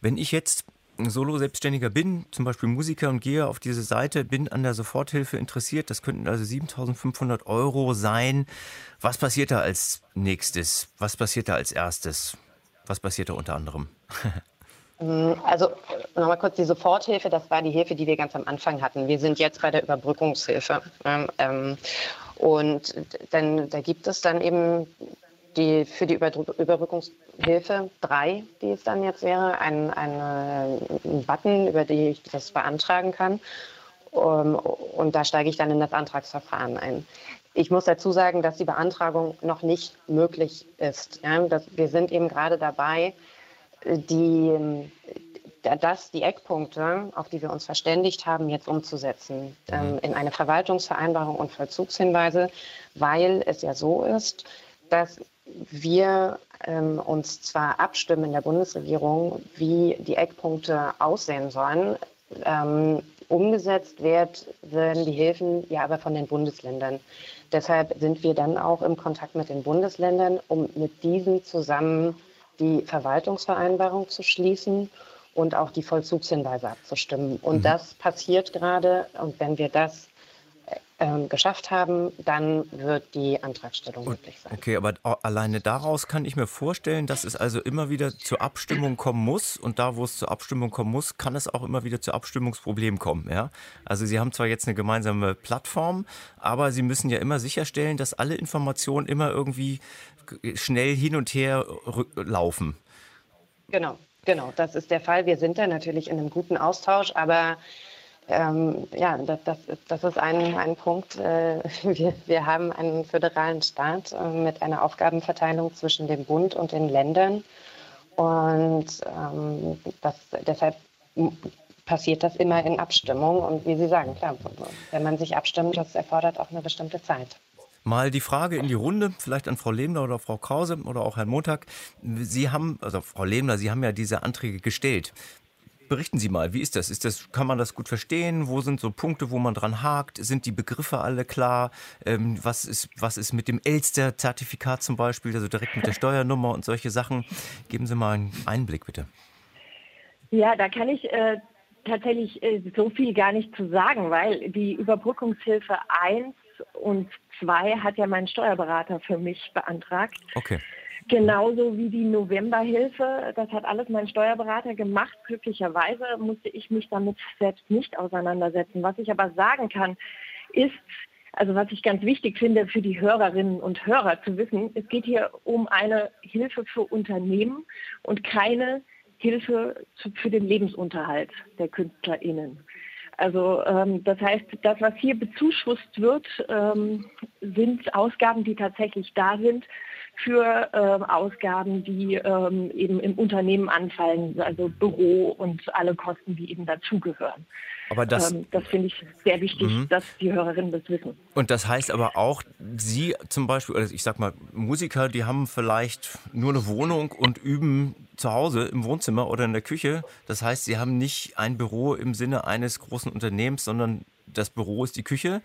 Wenn ich jetzt Solo-Selbstständiger bin, zum Beispiel Musiker und gehe auf diese Seite, bin an der Soforthilfe interessiert, das könnten also 7500 Euro sein. Was passiert da als nächstes? Was passiert da als erstes? Was passiert da unter anderem? Also nochmal kurz die Soforthilfe, das war die Hilfe, die wir ganz am Anfang hatten. Wir sind jetzt bei der Überbrückungshilfe. Ähm, und dann, da gibt es dann eben die, für die Überbrückungshilfe drei, die es dann jetzt wäre, ein, eine, ein Button, über den ich das beantragen kann. Um, und da steige ich dann in das Antragsverfahren ein. Ich muss dazu sagen, dass die Beantragung noch nicht möglich ist. Wir sind eben gerade dabei, die, das, die Eckpunkte, auf die wir uns verständigt haben, jetzt umzusetzen ähm, in eine Verwaltungsvereinbarung und Vollzugshinweise, weil es ja so ist, dass wir ähm, uns zwar abstimmen in der Bundesregierung, wie die Eckpunkte aussehen sollen, ähm, umgesetzt wird, werden die Hilfen ja aber von den Bundesländern. Deshalb sind wir dann auch im Kontakt mit den Bundesländern, um mit diesen zusammen die Verwaltungsvereinbarung zu schließen und auch die Vollzugshinweise abzustimmen. Und mhm. das passiert gerade. Und wenn wir das ähm, geschafft haben, dann wird die Antragstellung möglich sein. Okay, aber alleine daraus kann ich mir vorstellen, dass es also immer wieder zur Abstimmung kommen muss und da, wo es zur Abstimmung kommen muss, kann es auch immer wieder zu Abstimmungsproblemen kommen. Ja? Also Sie haben zwar jetzt eine gemeinsame Plattform, aber Sie müssen ja immer sicherstellen, dass alle Informationen immer irgendwie schnell hin und her laufen. Genau, genau, das ist der Fall. Wir sind da natürlich in einem guten Austausch, aber ähm, ja, das, das, das, ist ein, ein Punkt. Äh, wir, wir haben einen föderalen Staat äh, mit einer Aufgabenverteilung zwischen dem Bund und den Ländern. Und ähm, das, deshalb passiert das immer in Abstimmung. Und wie Sie sagen, klar, wenn man sich abstimmt, das erfordert auch eine bestimmte Zeit. Mal die Frage in die Runde, vielleicht an Frau Lehmler oder Frau Krause oder auch Herrn Montag. Sie haben, also Frau Lehmler, Sie haben ja diese Anträge gestellt. Berichten Sie mal, wie ist das? Ist das? Kann man das gut verstehen? Wo sind so Punkte, wo man dran hakt? Sind die Begriffe alle klar? Ähm, was, ist, was ist mit dem Elster-Zertifikat zum Beispiel, also direkt mit der Steuernummer und solche Sachen? Geben Sie mal einen Einblick, bitte. Ja, da kann ich äh, tatsächlich äh, so viel gar nicht zu sagen, weil die Überbrückungshilfe 1 und 2 hat ja mein Steuerberater für mich beantragt. Okay. Genauso wie die Novemberhilfe, das hat alles mein Steuerberater gemacht. Glücklicherweise musste ich mich damit selbst nicht auseinandersetzen. Was ich aber sagen kann, ist, also was ich ganz wichtig finde für die Hörerinnen und Hörer zu wissen, es geht hier um eine Hilfe für Unternehmen und keine Hilfe für den Lebensunterhalt der KünstlerInnen. Also ähm, das heißt, das, was hier bezuschusst wird, ähm, sind Ausgaben, die tatsächlich da sind für ähm, Ausgaben, die ähm, eben im Unternehmen anfallen, also Büro und alle Kosten, die eben dazugehören. Aber das, ähm, das finde ich sehr wichtig, mhm. dass die Hörerinnen das wissen. Und das heißt aber auch, Sie zum Beispiel, oder ich sag mal, Musiker, die haben vielleicht nur eine Wohnung und üben zu Hause im Wohnzimmer oder in der Küche. Das heißt, sie haben nicht ein Büro im Sinne eines großen Unternehmens, sondern das Büro ist die Küche.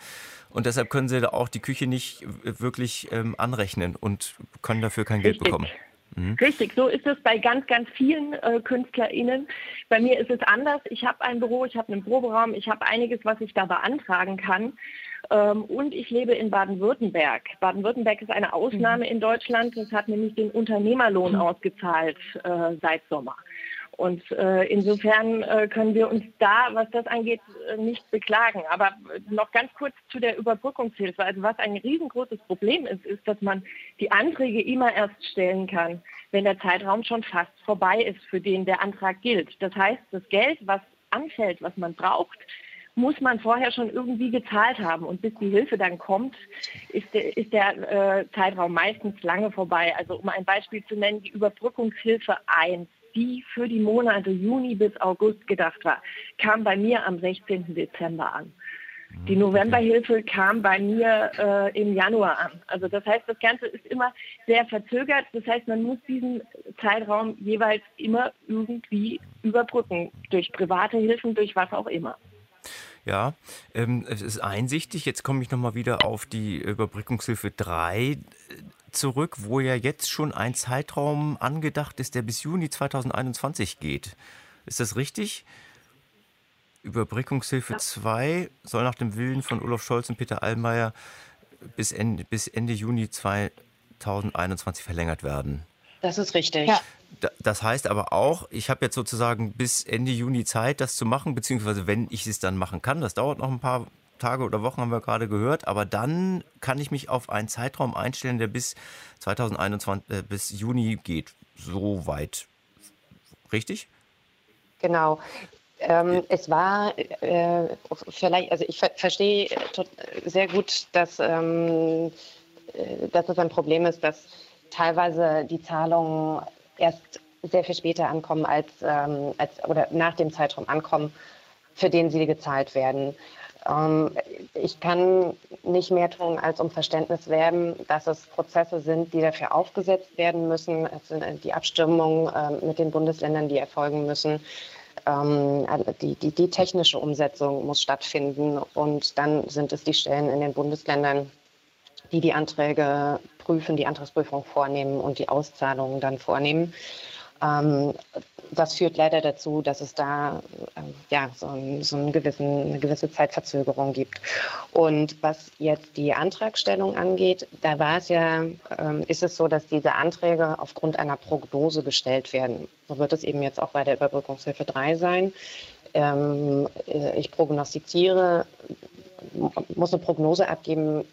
Und deshalb können sie da auch die Küche nicht wirklich ähm, anrechnen und können dafür kein Richtig. Geld bekommen. Mhm. Richtig, so ist es bei ganz, ganz vielen äh, KünstlerInnen. Bei mir ist es anders. Ich habe ein Büro, ich habe einen Proberaum, ich habe einiges, was ich da beantragen kann. Ähm, und ich lebe in Baden-Württemberg. Baden-Württemberg ist eine Ausnahme mhm. in Deutschland. Es hat nämlich den Unternehmerlohn mhm. ausgezahlt äh, seit Sommer. Und äh, insofern äh, können wir uns da, was das angeht, äh, nicht beklagen. Aber noch ganz kurz zu der Überbrückungshilfe. Also was ein riesengroßes Problem ist, ist, dass man die Anträge immer erst stellen kann, wenn der Zeitraum schon fast vorbei ist, für den der Antrag gilt. Das heißt, das Geld, was anfällt, was man braucht, muss man vorher schon irgendwie gezahlt haben. Und bis die Hilfe dann kommt, ist der, ist der äh, Zeitraum meistens lange vorbei. Also um ein Beispiel zu nennen, die Überbrückungshilfe 1 die für die Monate Juni bis August gedacht war, kam bei mir am 16. Dezember an. Die mhm, Novemberhilfe kam bei mir äh, im Januar an. Also das heißt, das Ganze ist immer sehr verzögert. Das heißt, man muss diesen Zeitraum jeweils immer irgendwie überbrücken. Durch private Hilfen, durch was auch immer. Ja, ähm, es ist einsichtig. Jetzt komme ich nochmal wieder auf die Überbrückungshilfe 3 zurück, wo ja jetzt schon ein Zeitraum angedacht ist, der bis Juni 2021 geht. Ist das richtig? Überbrückungshilfe 2 soll nach dem Willen von Olaf Scholz und Peter Allmeier bis Ende, bis Ende Juni 2021 verlängert werden. Das ist richtig. Ja. Das heißt aber auch, ich habe jetzt sozusagen bis Ende Juni Zeit, das zu machen, beziehungsweise wenn ich es dann machen kann, das dauert noch ein paar Tage oder Wochen, haben wir gerade gehört. Aber dann kann ich mich auf einen Zeitraum einstellen, der bis 2021, äh, bis Juni geht. So weit. Richtig? Genau. Ähm, es war äh, vielleicht, also ich ver verstehe sehr gut, dass, ähm, äh, dass es ein Problem ist, dass teilweise die Zahlungen erst sehr viel später ankommen als, ähm, als oder nach dem Zeitraum ankommen, für den sie gezahlt werden. Ähm, ich kann nicht mehr tun, als um Verständnis werben, dass es Prozesse sind, die dafür aufgesetzt werden müssen. Es sind äh, die Abstimmungen ähm, mit den Bundesländern, die erfolgen müssen. Ähm, die, die, die technische Umsetzung muss stattfinden und dann sind es die Stellen in den Bundesländern, die die Anträge prüfen, die Antragsprüfung vornehmen und die Auszahlungen dann vornehmen. Ähm, das führt leider dazu, dass es da ähm, ja, so, ein, so einen gewissen, eine gewisse Zeitverzögerung gibt. Und was jetzt die Antragstellung angeht, da war es ja, ähm, ist es so, dass diese Anträge aufgrund einer Prognose gestellt werden. So wird es eben jetzt auch bei der Überbrückungshilfe 3 sein. Ähm, äh, ich prognostiziere, muss eine Prognose abgeben,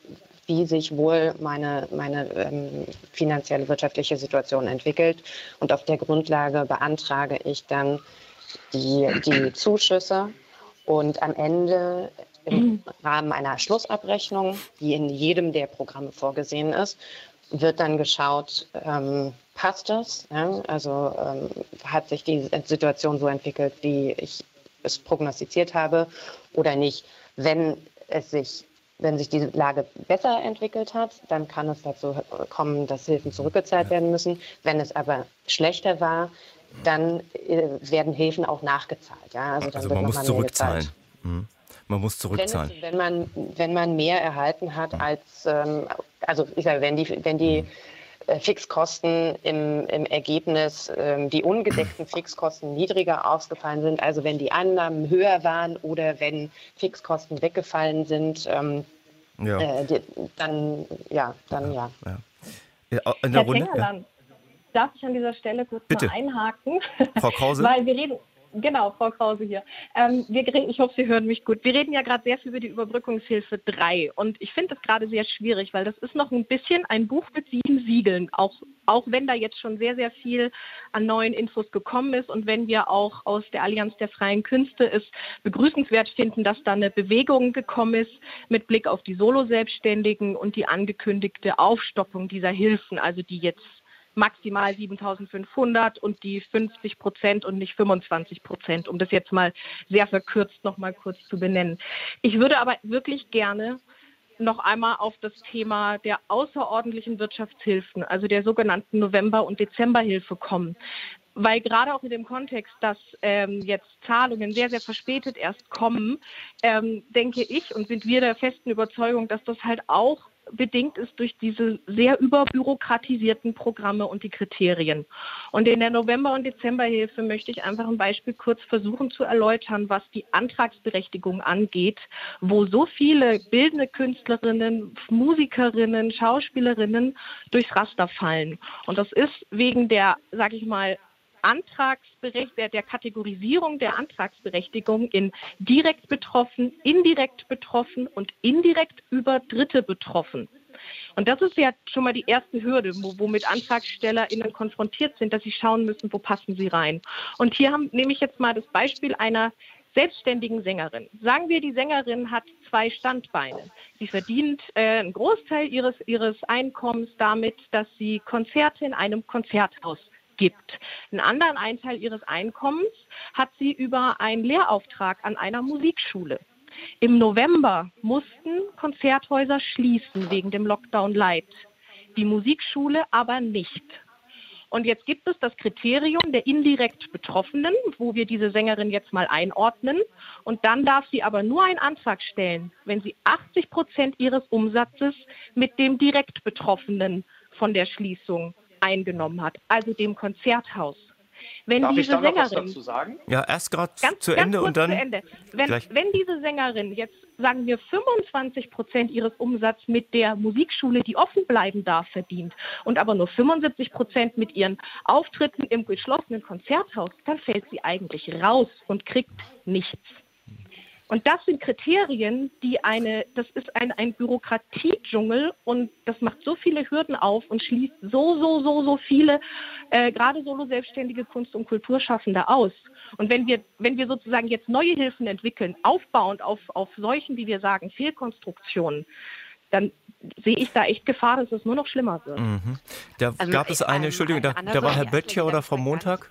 wie sich wohl meine, meine ähm, finanzielle wirtschaftliche Situation entwickelt. Und auf der Grundlage beantrage ich dann die, die Zuschüsse. Und am Ende im Rahmen einer Schlussabrechnung, die in jedem der Programme vorgesehen ist, wird dann geschaut, ähm, passt das? Ja? Also ähm, hat sich die Situation so entwickelt, wie ich es prognostiziert habe oder nicht? Wenn es sich wenn sich die Lage besser entwickelt hat, dann kann es dazu kommen, dass Hilfen zurückgezahlt werden müssen. Wenn es aber schlechter war, dann äh, werden Hilfen auch nachgezahlt. Ja? Also, also man muss zurückzahlen. Mhm. Man muss zurückzahlen. Wenn, es, wenn, man, wenn man mehr erhalten hat mhm. als, ähm, also ich sage, wenn die, wenn die mhm. Äh, Fixkosten im, im Ergebnis, ähm, die ungedeckten Fixkosten niedriger ausgefallen sind, also wenn die Annahmen höher waren oder wenn Fixkosten weggefallen sind, ähm, ja. Äh, dann ja, dann ja. ja. ja. in der Herr Runde, ja. darf ich an dieser Stelle kurz Bitte. mal einhaken? Frau Krause? Weil wir reden, Genau, Frau Krause hier. Ähm, wir, ich hoffe, Sie hören mich gut. Wir reden ja gerade sehr viel über die Überbrückungshilfe 3 und ich finde das gerade sehr schwierig, weil das ist noch ein bisschen ein Buch mit sieben Siegeln, auch, auch wenn da jetzt schon sehr, sehr viel an neuen Infos gekommen ist und wenn wir auch aus der Allianz der freien Künste es begrüßenswert finden, dass da eine Bewegung gekommen ist mit Blick auf die Solo-Selbstständigen und die angekündigte Aufstockung dieser Hilfen, also die jetzt maximal 7500 und die 50 Prozent und nicht 25 Prozent, um das jetzt mal sehr verkürzt noch mal kurz zu benennen. Ich würde aber wirklich gerne noch einmal auf das Thema der außerordentlichen Wirtschaftshilfen, also der sogenannten November- und Dezemberhilfe kommen. Weil gerade auch in dem Kontext, dass ähm, jetzt Zahlungen sehr, sehr verspätet erst kommen, ähm, denke ich und sind wir der festen Überzeugung, dass das halt auch bedingt ist durch diese sehr überbürokratisierten Programme und die Kriterien. Und in der November- und Dezemberhilfe möchte ich einfach ein Beispiel kurz versuchen zu erläutern, was die Antragsberechtigung angeht, wo so viele bildende Künstlerinnen, Musikerinnen, Schauspielerinnen durchs Raster fallen. Und das ist wegen der, sage ich mal, Antragsberechtigung, der Kategorisierung der Antragsberechtigung in direkt betroffen, indirekt betroffen und indirekt über Dritte betroffen. Und das ist ja schon mal die erste Hürde, womit AntragstellerInnen konfrontiert sind, dass sie schauen müssen, wo passen sie rein. Und hier haben, nehme ich jetzt mal das Beispiel einer selbstständigen Sängerin. Sagen wir, die Sängerin hat zwei Standbeine. Sie verdient äh, einen Großteil ihres, ihres Einkommens damit, dass sie Konzerte in einem Konzerthaus gibt. Einen anderen Einteil ihres Einkommens hat sie über einen Lehrauftrag an einer Musikschule. Im November mussten Konzerthäuser schließen wegen dem Lockdown Light, die Musikschule aber nicht. Und jetzt gibt es das Kriterium der indirekt Betroffenen, wo wir diese Sängerin jetzt mal einordnen. Und dann darf sie aber nur einen Antrag stellen, wenn sie 80 Prozent ihres Umsatzes mit dem direkt Betroffenen von der Schließung eingenommen hat, also dem Konzerthaus. Wenn Darf diese ich da Sängerin, was dazu sagen? Ja, erst gerade zu Ende und dann. Wenn, wenn, diese Sängerin jetzt, sagen wir, 25 Prozent ihres Umsatzes mit der Musikschule, die offen bleiben darf, verdient und aber nur 75 Prozent mit ihren Auftritten im geschlossenen Konzerthaus, dann fällt sie eigentlich raus und kriegt nichts. Und das sind Kriterien, die eine, das ist ein, ein Bürokratiedschungel und das macht so viele Hürden auf und schließt so, so, so, so viele, äh, gerade solo selbstständige Kunst- und Kulturschaffende aus. Und wenn wir, wenn wir sozusagen jetzt neue Hilfen entwickeln, aufbauend auf, auf solchen, wie wir sagen, Fehlkonstruktionen, dann sehe ich da echt Gefahr, dass es nur noch schlimmer wird. Mhm. Da also gab es eine, Entschuldigung, da, da war Herr Böttcher oder Frau Montag?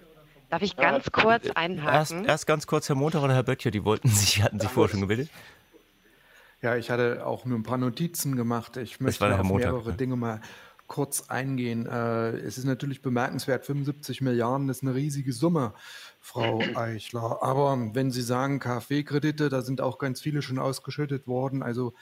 Darf ich ganz kurz einhaken? Erst, erst ganz kurz Herr Montag oder Herr Böttcher, die wollten sich, hatten sich vorher schon gebildet. Ja, ich hatte auch nur ein paar Notizen gemacht. Ich möchte auf Montag, mehrere ja. Dinge mal kurz eingehen. Äh, es ist natürlich bemerkenswert, 75 Milliarden ist eine riesige Summe, Frau Eichler. Aber wenn Sie sagen KfW-Kredite, da sind auch ganz viele schon ausgeschüttet worden. Also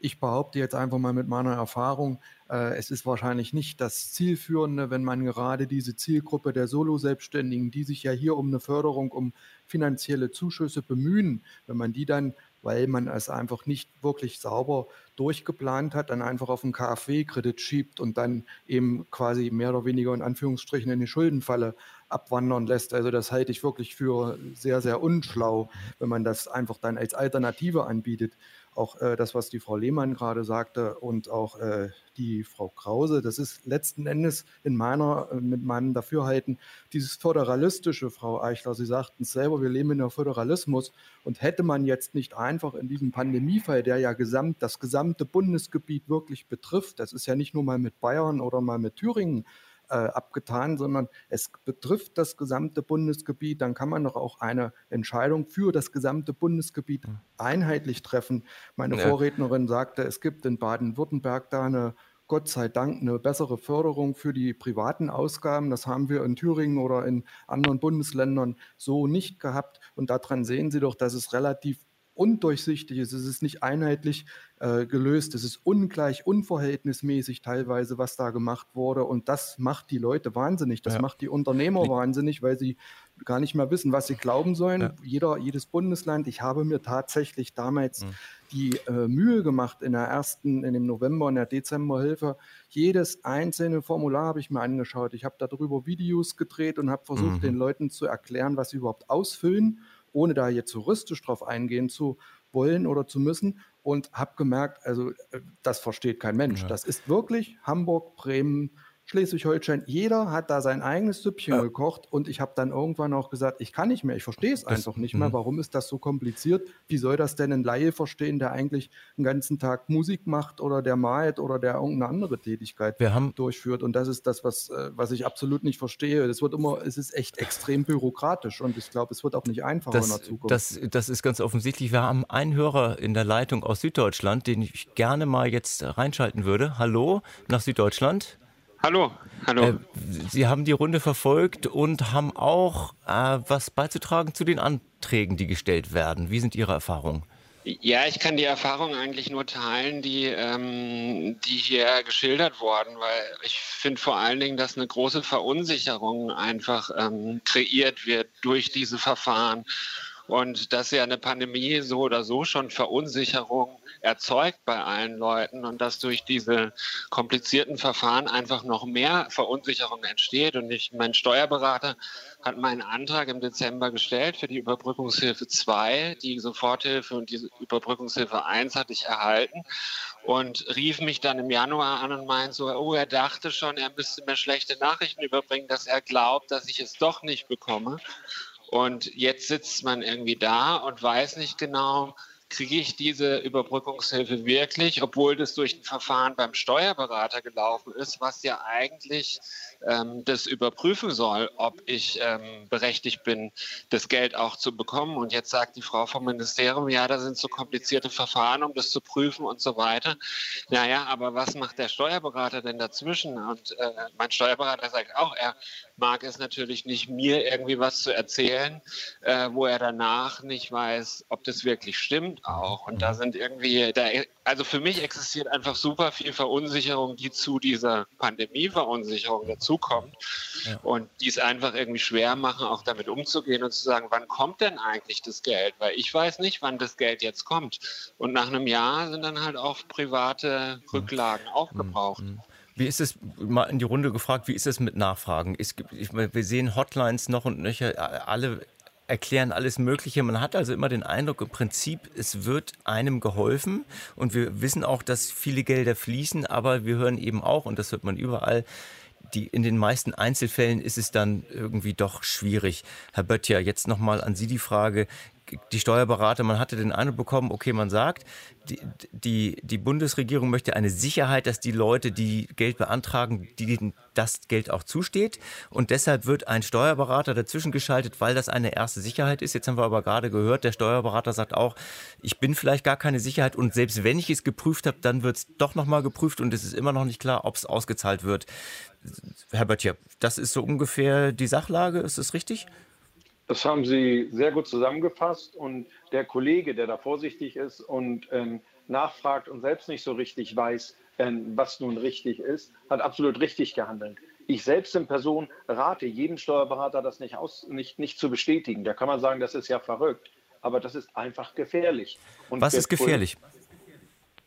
ich behaupte jetzt einfach mal mit meiner Erfahrung, äh, es ist wahrscheinlich nicht das Zielführende, wenn man gerade diese Zielgruppe der Solo-Selbstständigen, die sich ja hier um eine Förderung, um finanzielle Zuschüsse bemühen, wenn man die dann, weil man es einfach nicht wirklich sauber durchgeplant hat, dann einfach auf einen KfW-Kredit schiebt und dann eben quasi mehr oder weniger in Anführungsstrichen in die Schuldenfalle abwandern lässt. Also das halte ich wirklich für sehr, sehr unschlau, wenn man das einfach dann als Alternative anbietet auch äh, das, was die Frau Lehmann gerade sagte und auch äh, die Frau Krause, das ist letzten Endes in meiner, äh, mit meinem Dafürhalten dieses föderalistische, Frau Eichler, Sie sagten es selber, wir leben in der Föderalismus und hätte man jetzt nicht einfach in diesem Pandemiefall, der ja gesamt, das gesamte Bundesgebiet wirklich betrifft, das ist ja nicht nur mal mit Bayern oder mal mit Thüringen äh, abgetan, sondern es betrifft das gesamte Bundesgebiet, dann kann man doch auch eine Entscheidung für das gesamte Bundesgebiet einheitlich treffen. Meine ja. Vorrednerin sagte, es gibt in Baden-Württemberg da eine Gott sei Dank eine bessere Förderung für die privaten Ausgaben. Das haben wir in Thüringen oder in anderen Bundesländern so nicht gehabt. Und daran sehen Sie doch, dass es relativ undurchsichtig ist, es ist nicht einheitlich äh, gelöst, es ist ungleich, unverhältnismäßig teilweise, was da gemacht wurde und das macht die Leute wahnsinnig, das ja. macht die Unternehmer wahnsinnig, weil sie gar nicht mehr wissen, was sie glauben sollen. Ja. Jeder, jedes Bundesland, ich habe mir tatsächlich damals mhm. die äh, Mühe gemacht in der ersten, in dem November und der Dezemberhilfe, jedes einzelne Formular habe ich mir angeschaut. Ich habe darüber Videos gedreht und habe versucht, mhm. den Leuten zu erklären, was sie überhaupt ausfüllen ohne da jetzt juristisch drauf eingehen zu wollen oder zu müssen und habe gemerkt, also äh, das versteht kein Mensch. Ja. Das ist wirklich Hamburg, Bremen, Schleswig-Holstein, jeder hat da sein eigenes Süppchen ja. gekocht und ich habe dann irgendwann auch gesagt, ich kann nicht mehr, ich verstehe es einfach nicht mehr. Mhm. Warum ist das so kompliziert? Wie soll das denn ein Laie verstehen, der eigentlich den ganzen Tag Musik macht oder der malt oder der irgendeine andere Tätigkeit durchführt? Und das ist das, was, äh, was ich absolut nicht verstehe. Es wird immer, es ist echt extrem bürokratisch und ich glaube, es wird auch nicht einfacher das, in der Zukunft. Das, das ist ganz offensichtlich. Wir haben einen Hörer in der Leitung aus Süddeutschland, den ich gerne mal jetzt reinschalten würde. Hallo nach Süddeutschland. Hallo, hallo. Äh, Sie haben die Runde verfolgt und haben auch äh, was beizutragen zu den Anträgen, die gestellt werden. Wie sind Ihre Erfahrungen? Ja, ich kann die Erfahrungen eigentlich nur teilen, die, ähm, die hier geschildert wurden, weil ich finde vor allen Dingen, dass eine große Verunsicherung einfach ähm, kreiert wird durch diese Verfahren und dass ja eine Pandemie so oder so schon Verunsicherung erzeugt bei allen Leuten und dass durch diese komplizierten Verfahren einfach noch mehr Verunsicherung entsteht. Und ich, mein Steuerberater hat meinen Antrag im Dezember gestellt für die Überbrückungshilfe 2. Die Soforthilfe und die Überbrückungshilfe 1 hatte ich erhalten und rief mich dann im Januar an und meinte so, oh, er dachte schon, er müsste mir schlechte Nachrichten überbringen, dass er glaubt, dass ich es doch nicht bekomme. Und jetzt sitzt man irgendwie da und weiß nicht genau, kriege ich diese Überbrückungshilfe wirklich, obwohl das durch ein Verfahren beim Steuerberater gelaufen ist, was ja eigentlich ähm, das überprüfen soll, ob ich ähm, berechtigt bin, das Geld auch zu bekommen. Und jetzt sagt die Frau vom Ministerium, ja, da sind so komplizierte Verfahren, um das zu prüfen und so weiter. Naja, aber was macht der Steuerberater denn dazwischen? Und äh, mein Steuerberater sagt auch, er mag es natürlich nicht, mir irgendwie was zu erzählen, äh, wo er danach nicht weiß, ob das wirklich stimmt auch. Und da sind irgendwie, da, also für mich existiert einfach super viel Verunsicherung, die zu dieser Pandemie-Verunsicherung dazukommt. Ja. Und die es einfach irgendwie schwer machen, auch damit umzugehen und zu sagen, wann kommt denn eigentlich das Geld? Weil ich weiß nicht, wann das Geld jetzt kommt. Und nach einem Jahr sind dann halt auch private Rücklagen aufgebraucht. Mhm. Wie ist es, mal in die Runde gefragt, wie ist es mit Nachfragen? Es gibt, ich, wir sehen Hotlines noch und nöcher, alle erklären alles Mögliche. Man hat also immer den Eindruck, im Prinzip, es wird einem geholfen. Und wir wissen auch, dass viele Gelder fließen, aber wir hören eben auch, und das hört man überall, die, in den meisten Einzelfällen ist es dann irgendwie doch schwierig. Herr Böttcher, jetzt nochmal an Sie die Frage die Steuerberater, man hatte den Eindruck bekommen, okay, man sagt, die, die, die Bundesregierung möchte eine Sicherheit, dass die Leute, die Geld beantragen, denen das Geld auch zusteht. Und deshalb wird ein Steuerberater dazwischen geschaltet, weil das eine erste Sicherheit ist. Jetzt haben wir aber gerade gehört, der Steuerberater sagt auch, ich bin vielleicht gar keine Sicherheit und selbst wenn ich es geprüft habe, dann wird es doch nochmal geprüft und es ist immer noch nicht klar, ob es ausgezahlt wird. Herr Böttcher, das ist so ungefähr die Sachlage, ist das richtig? Das haben Sie sehr gut zusammengefasst. Und der Kollege, der da vorsichtig ist und ähm, nachfragt und selbst nicht so richtig weiß, ähm, was nun richtig ist, hat absolut richtig gehandelt. Ich selbst in Person rate jedem Steuerberater, das nicht, aus, nicht, nicht zu bestätigen. Da kann man sagen, das ist ja verrückt. Aber das ist einfach gefährlich. Und was ist gefährlich?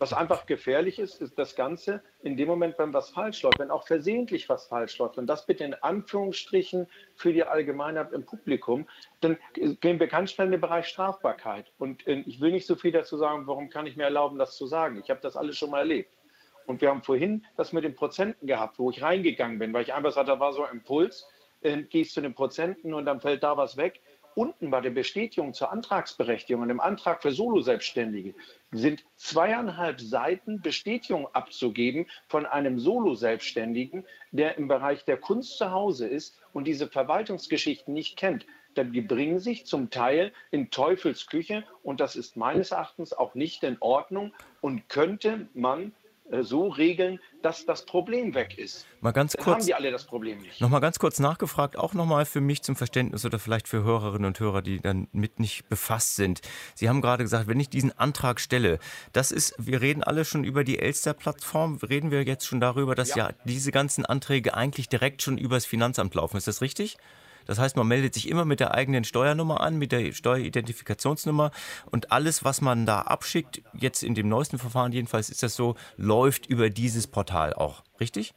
Was einfach gefährlich ist, ist das Ganze in dem Moment, wenn was falsch läuft, wenn auch versehentlich was falsch läuft, und das bitte in Anführungsstrichen für die Allgemeinheit im Publikum, dann gehen wir ganz schnell in den Bereich Strafbarkeit. Und äh, ich will nicht so viel dazu sagen, warum kann ich mir erlauben, das zu sagen. Ich habe das alles schon mal erlebt. Und wir haben vorhin das mit den Prozenten gehabt, wo ich reingegangen bin, weil ich einfach sagte, da war so ein Impuls, äh, gehst zu den Prozenten und dann fällt da was weg unten bei der Bestätigung zur Antragsberechtigung und dem Antrag für Solo-Selbstständige sind zweieinhalb Seiten Bestätigung abzugeben von einem Solo-Selbstständigen, der im Bereich der Kunst zu Hause ist und diese Verwaltungsgeschichten nicht kennt. Denn die bringen sich zum Teil in Teufelsküche und das ist meines Erachtens auch nicht in Ordnung und könnte man so regeln, dass das Problem weg ist. Mal ganz Dann kurz. haben die alle das Problem nicht. Noch mal ganz kurz nachgefragt, auch noch mal für mich zum Verständnis oder vielleicht für Hörerinnen und Hörer, die dann mit nicht befasst sind. Sie haben gerade gesagt, wenn ich diesen Antrag stelle, das ist, wir reden alle schon über die Elster-Plattform, reden wir jetzt schon darüber, dass ja. ja diese ganzen Anträge eigentlich direkt schon übers Finanzamt laufen. Ist das richtig? Das heißt, man meldet sich immer mit der eigenen Steuernummer an, mit der Steueridentifikationsnummer und alles, was man da abschickt, jetzt in dem neuesten Verfahren jedenfalls ist das so, läuft über dieses Portal auch, richtig?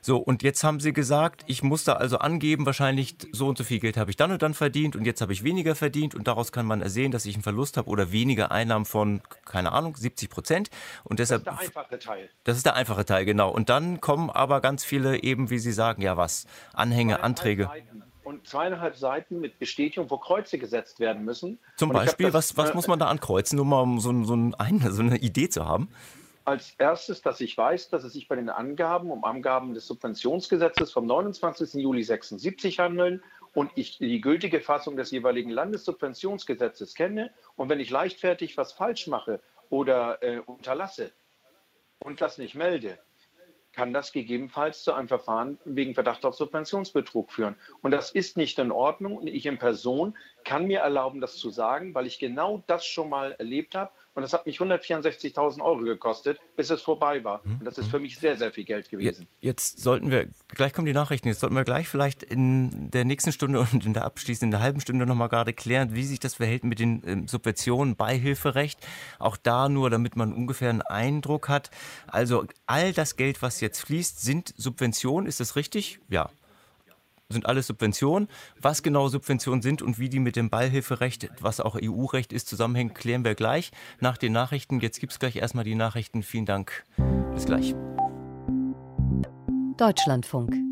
So, und jetzt haben Sie gesagt, ich muss da also angeben, wahrscheinlich so und so viel Geld habe ich dann und dann verdient und jetzt habe ich weniger verdient und daraus kann man ersehen, dass ich einen Verlust habe oder weniger Einnahmen von, keine Ahnung, 70 Prozent. Und deshalb, das ist der einfache Teil. Das ist der einfache Teil, genau. Und dann kommen aber ganz viele eben, wie Sie sagen, ja was, Anhänge, Anträge. Seiten und zweieinhalb Seiten mit Bestätigung, wo Kreuze gesetzt werden müssen. Zum Beispiel, das, was, was äh, muss man da ankreuzen, nur mal um so, so, ein, so eine Idee zu haben? Als erstes, dass ich weiß, dass es sich bei den Angaben um Angaben des Subventionsgesetzes vom 29. Juli 76 handeln und ich die gültige Fassung des jeweiligen Landessubventionsgesetzes kenne und wenn ich leichtfertig was falsch mache oder äh, unterlasse und das nicht melde, kann das gegebenenfalls zu einem Verfahren wegen Verdacht auf Subventionsbetrug führen. Und das ist nicht in Ordnung. Und ich in Person kann mir erlauben, das zu sagen, weil ich genau das schon mal erlebt habe und das hat mich 164.000 Euro gekostet, bis es vorbei war. Und das ist für mich sehr, sehr viel Geld gewesen. Jetzt sollten wir, gleich kommen die Nachrichten, jetzt sollten wir gleich vielleicht in der nächsten Stunde und in der abschließenden halben Stunde nochmal gerade klären, wie sich das verhält mit den ähm, Subventionen, Beihilferecht. Auch da nur, damit man ungefähr einen Eindruck hat. Also all das Geld, was jetzt fließt, sind Subventionen, ist das richtig? Ja sind alles Subventionen. Was genau Subventionen sind und wie die mit dem Beihilferecht, was auch EU-Recht ist, zusammenhängen, klären wir gleich nach den Nachrichten. Jetzt gibt es gleich erstmal die Nachrichten. Vielen Dank. Bis gleich. Deutschlandfunk.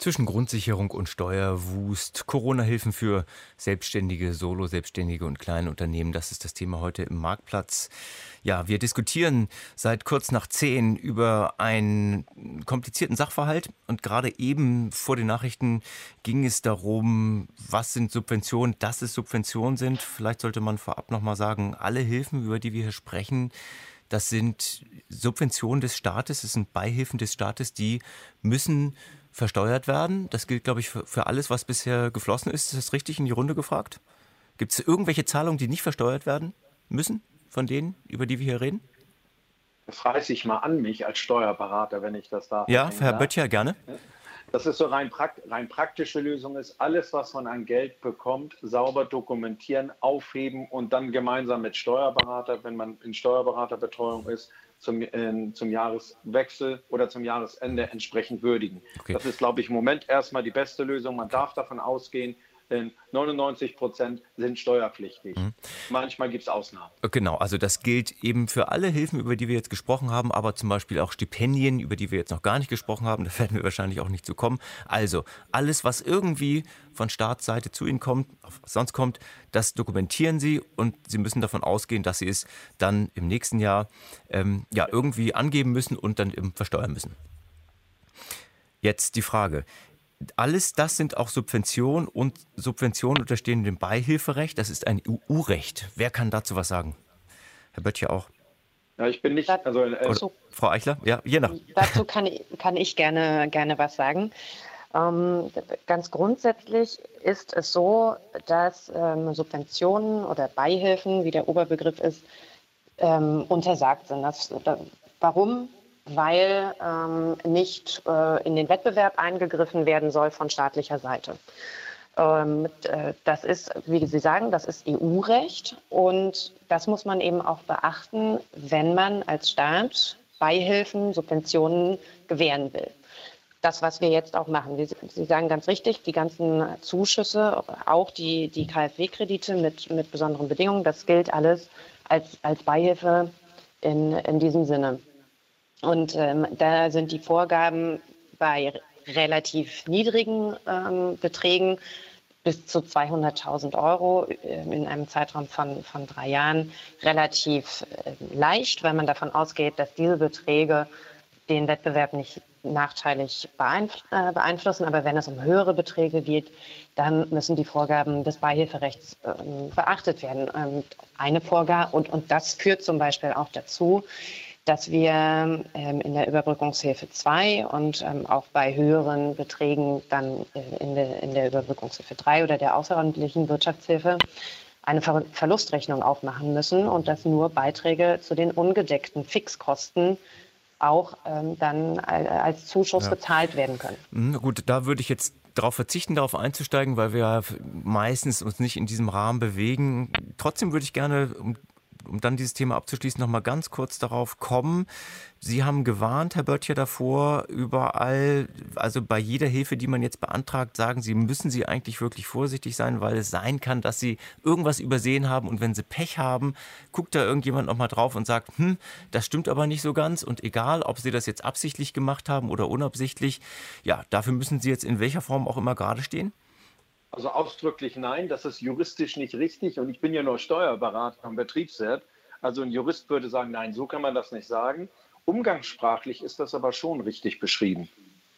Zwischen Grundsicherung und Steuerwust, Corona-Hilfen für Selbstständige, Solo-Selbstständige und kleine Unternehmen, das ist das Thema heute im Marktplatz. Ja, wir diskutieren seit kurz nach zehn über einen komplizierten Sachverhalt und gerade eben vor den Nachrichten ging es darum, was sind Subventionen, dass es Subventionen sind. Vielleicht sollte man vorab nochmal sagen, alle Hilfen, über die wir hier sprechen, das sind Subventionen des Staates, das sind Beihilfen des Staates, die müssen versteuert werden. Das gilt, glaube ich, für, alles, was bisher geflossen ist. Ist das richtig in die Runde gefragt? Gibt es irgendwelche Zahlungen, die nicht versteuert werden müssen, von denen, über die wir hier reden? Das reiße ich mal an mich als Steuerberater, wenn ich das darf. Ja, Herr Böttcher, gerne. Das ist so rein, prakt rein praktische Lösung ist, alles, was man an Geld bekommt, sauber dokumentieren, aufheben und dann gemeinsam mit Steuerberater, wenn man in Steuerberaterbetreuung ist, zum, äh, zum Jahreswechsel oder zum Jahresende entsprechend würdigen. Okay. Das ist, glaube ich, im Moment erstmal die beste Lösung. Man darf davon ausgehen, 99 Prozent sind steuerpflichtig. Mhm. Manchmal gibt es Ausnahmen. Genau, also das gilt eben für alle Hilfen, über die wir jetzt gesprochen haben, aber zum Beispiel auch Stipendien, über die wir jetzt noch gar nicht gesprochen haben. Da werden wir wahrscheinlich auch nicht zu kommen. Also alles, was irgendwie von Staatsseite zu Ihnen kommt, sonst kommt, das dokumentieren Sie und Sie müssen davon ausgehen, dass Sie es dann im nächsten Jahr ähm, ja irgendwie angeben müssen und dann eben versteuern müssen. Jetzt die Frage, alles das sind auch Subventionen und Subventionen unterstehen dem Beihilferecht. Das ist ein EU-Recht. Wer kann dazu was sagen? Herr Böttcher auch. Ja, ich bin nicht. Also, äh, Frau Eichler, ja, je nach. Dazu kann ich, kann ich gerne, gerne was sagen. Ähm, ganz grundsätzlich ist es so, dass ähm, Subventionen oder Beihilfen, wie der Oberbegriff ist, ähm, untersagt sind. Das, da, warum? Weil ähm, nicht äh, in den Wettbewerb eingegriffen werden soll von staatlicher Seite. Ähm, äh, das ist, wie Sie sagen, das ist EU-Recht und das muss man eben auch beachten, wenn man als Staat Beihilfen, Subventionen gewähren will. Das, was wir jetzt auch machen. Sie sagen ganz richtig, die ganzen Zuschüsse, auch die, die KfW-Kredite mit, mit besonderen Bedingungen, das gilt alles als, als Beihilfe in, in diesem Sinne. Und ähm, da sind die Vorgaben bei relativ niedrigen ähm, Beträgen bis zu 200.000 Euro äh, in einem Zeitraum von, von drei Jahren relativ äh, leicht, weil man davon ausgeht, dass diese Beträge den Wettbewerb nicht nachteilig äh, beeinflussen. Aber wenn es um höhere Beträge geht, dann müssen die Vorgaben des Beihilferechts ähm, beachtet werden. Eine Vorgabe. Und, und das führt zum Beispiel auch dazu, dass wir ähm, in der Überbrückungshilfe 2 und ähm, auch bei höheren Beträgen dann äh, in, der, in der Überbrückungshilfe 3 oder der außerordentlichen Wirtschaftshilfe eine Ver Verlustrechnung aufmachen müssen und dass nur Beiträge zu den ungedeckten Fixkosten auch ähm, dann als Zuschuss ja. gezahlt werden können. Na gut, da würde ich jetzt darauf verzichten, darauf einzusteigen, weil wir meistens uns nicht in diesem Rahmen bewegen. Trotzdem würde ich gerne, um um dann dieses Thema abzuschließen, noch mal ganz kurz darauf kommen. Sie haben gewarnt, Herr Böttcher, davor, überall, also bei jeder Hilfe, die man jetzt beantragt, sagen Sie, müssen Sie eigentlich wirklich vorsichtig sein, weil es sein kann, dass Sie irgendwas übersehen haben und wenn Sie Pech haben, guckt da irgendjemand noch mal drauf und sagt, hm, das stimmt aber nicht so ganz und egal, ob Sie das jetzt absichtlich gemacht haben oder unabsichtlich, ja, dafür müssen Sie jetzt in welcher Form auch immer gerade stehen? Also ausdrücklich nein, das ist juristisch nicht richtig und ich bin ja nur Steuerberater am Betriebswirt. Also ein Jurist würde sagen, nein, so kann man das nicht sagen. Umgangssprachlich ist das aber schon richtig beschrieben.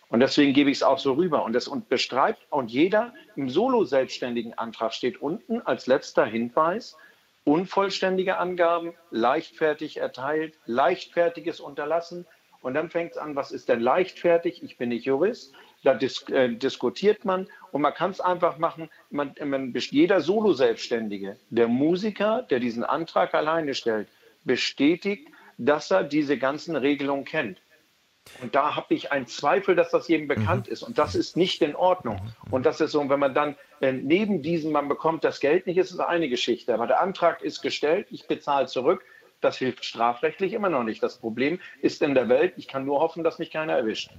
Und deswegen gebe ich es auch so rüber. Und das und bestreibt, und jeder im Solo-selbstständigen Antrag steht unten als letzter Hinweis, unvollständige Angaben, leichtfertig erteilt, leichtfertiges Unterlassen. Und dann fängt es an, was ist denn leichtfertig? Ich bin nicht Jurist da dis äh, diskutiert man und man kann es einfach machen. Man, man, jeder Solo-Selbstständige, der Musiker, der diesen Antrag alleine stellt, bestätigt, dass er diese ganzen Regelungen kennt. Und da habe ich einen Zweifel, dass das jedem bekannt mhm. ist. Und das ist nicht in Ordnung. Und das ist so, wenn man dann äh, neben diesem, man bekommt das Geld nicht, ist es eine Geschichte. Aber der Antrag ist gestellt, ich bezahle zurück. Das hilft strafrechtlich immer noch nicht. Das Problem ist in der Welt. Ich kann nur hoffen, dass mich keiner erwischt.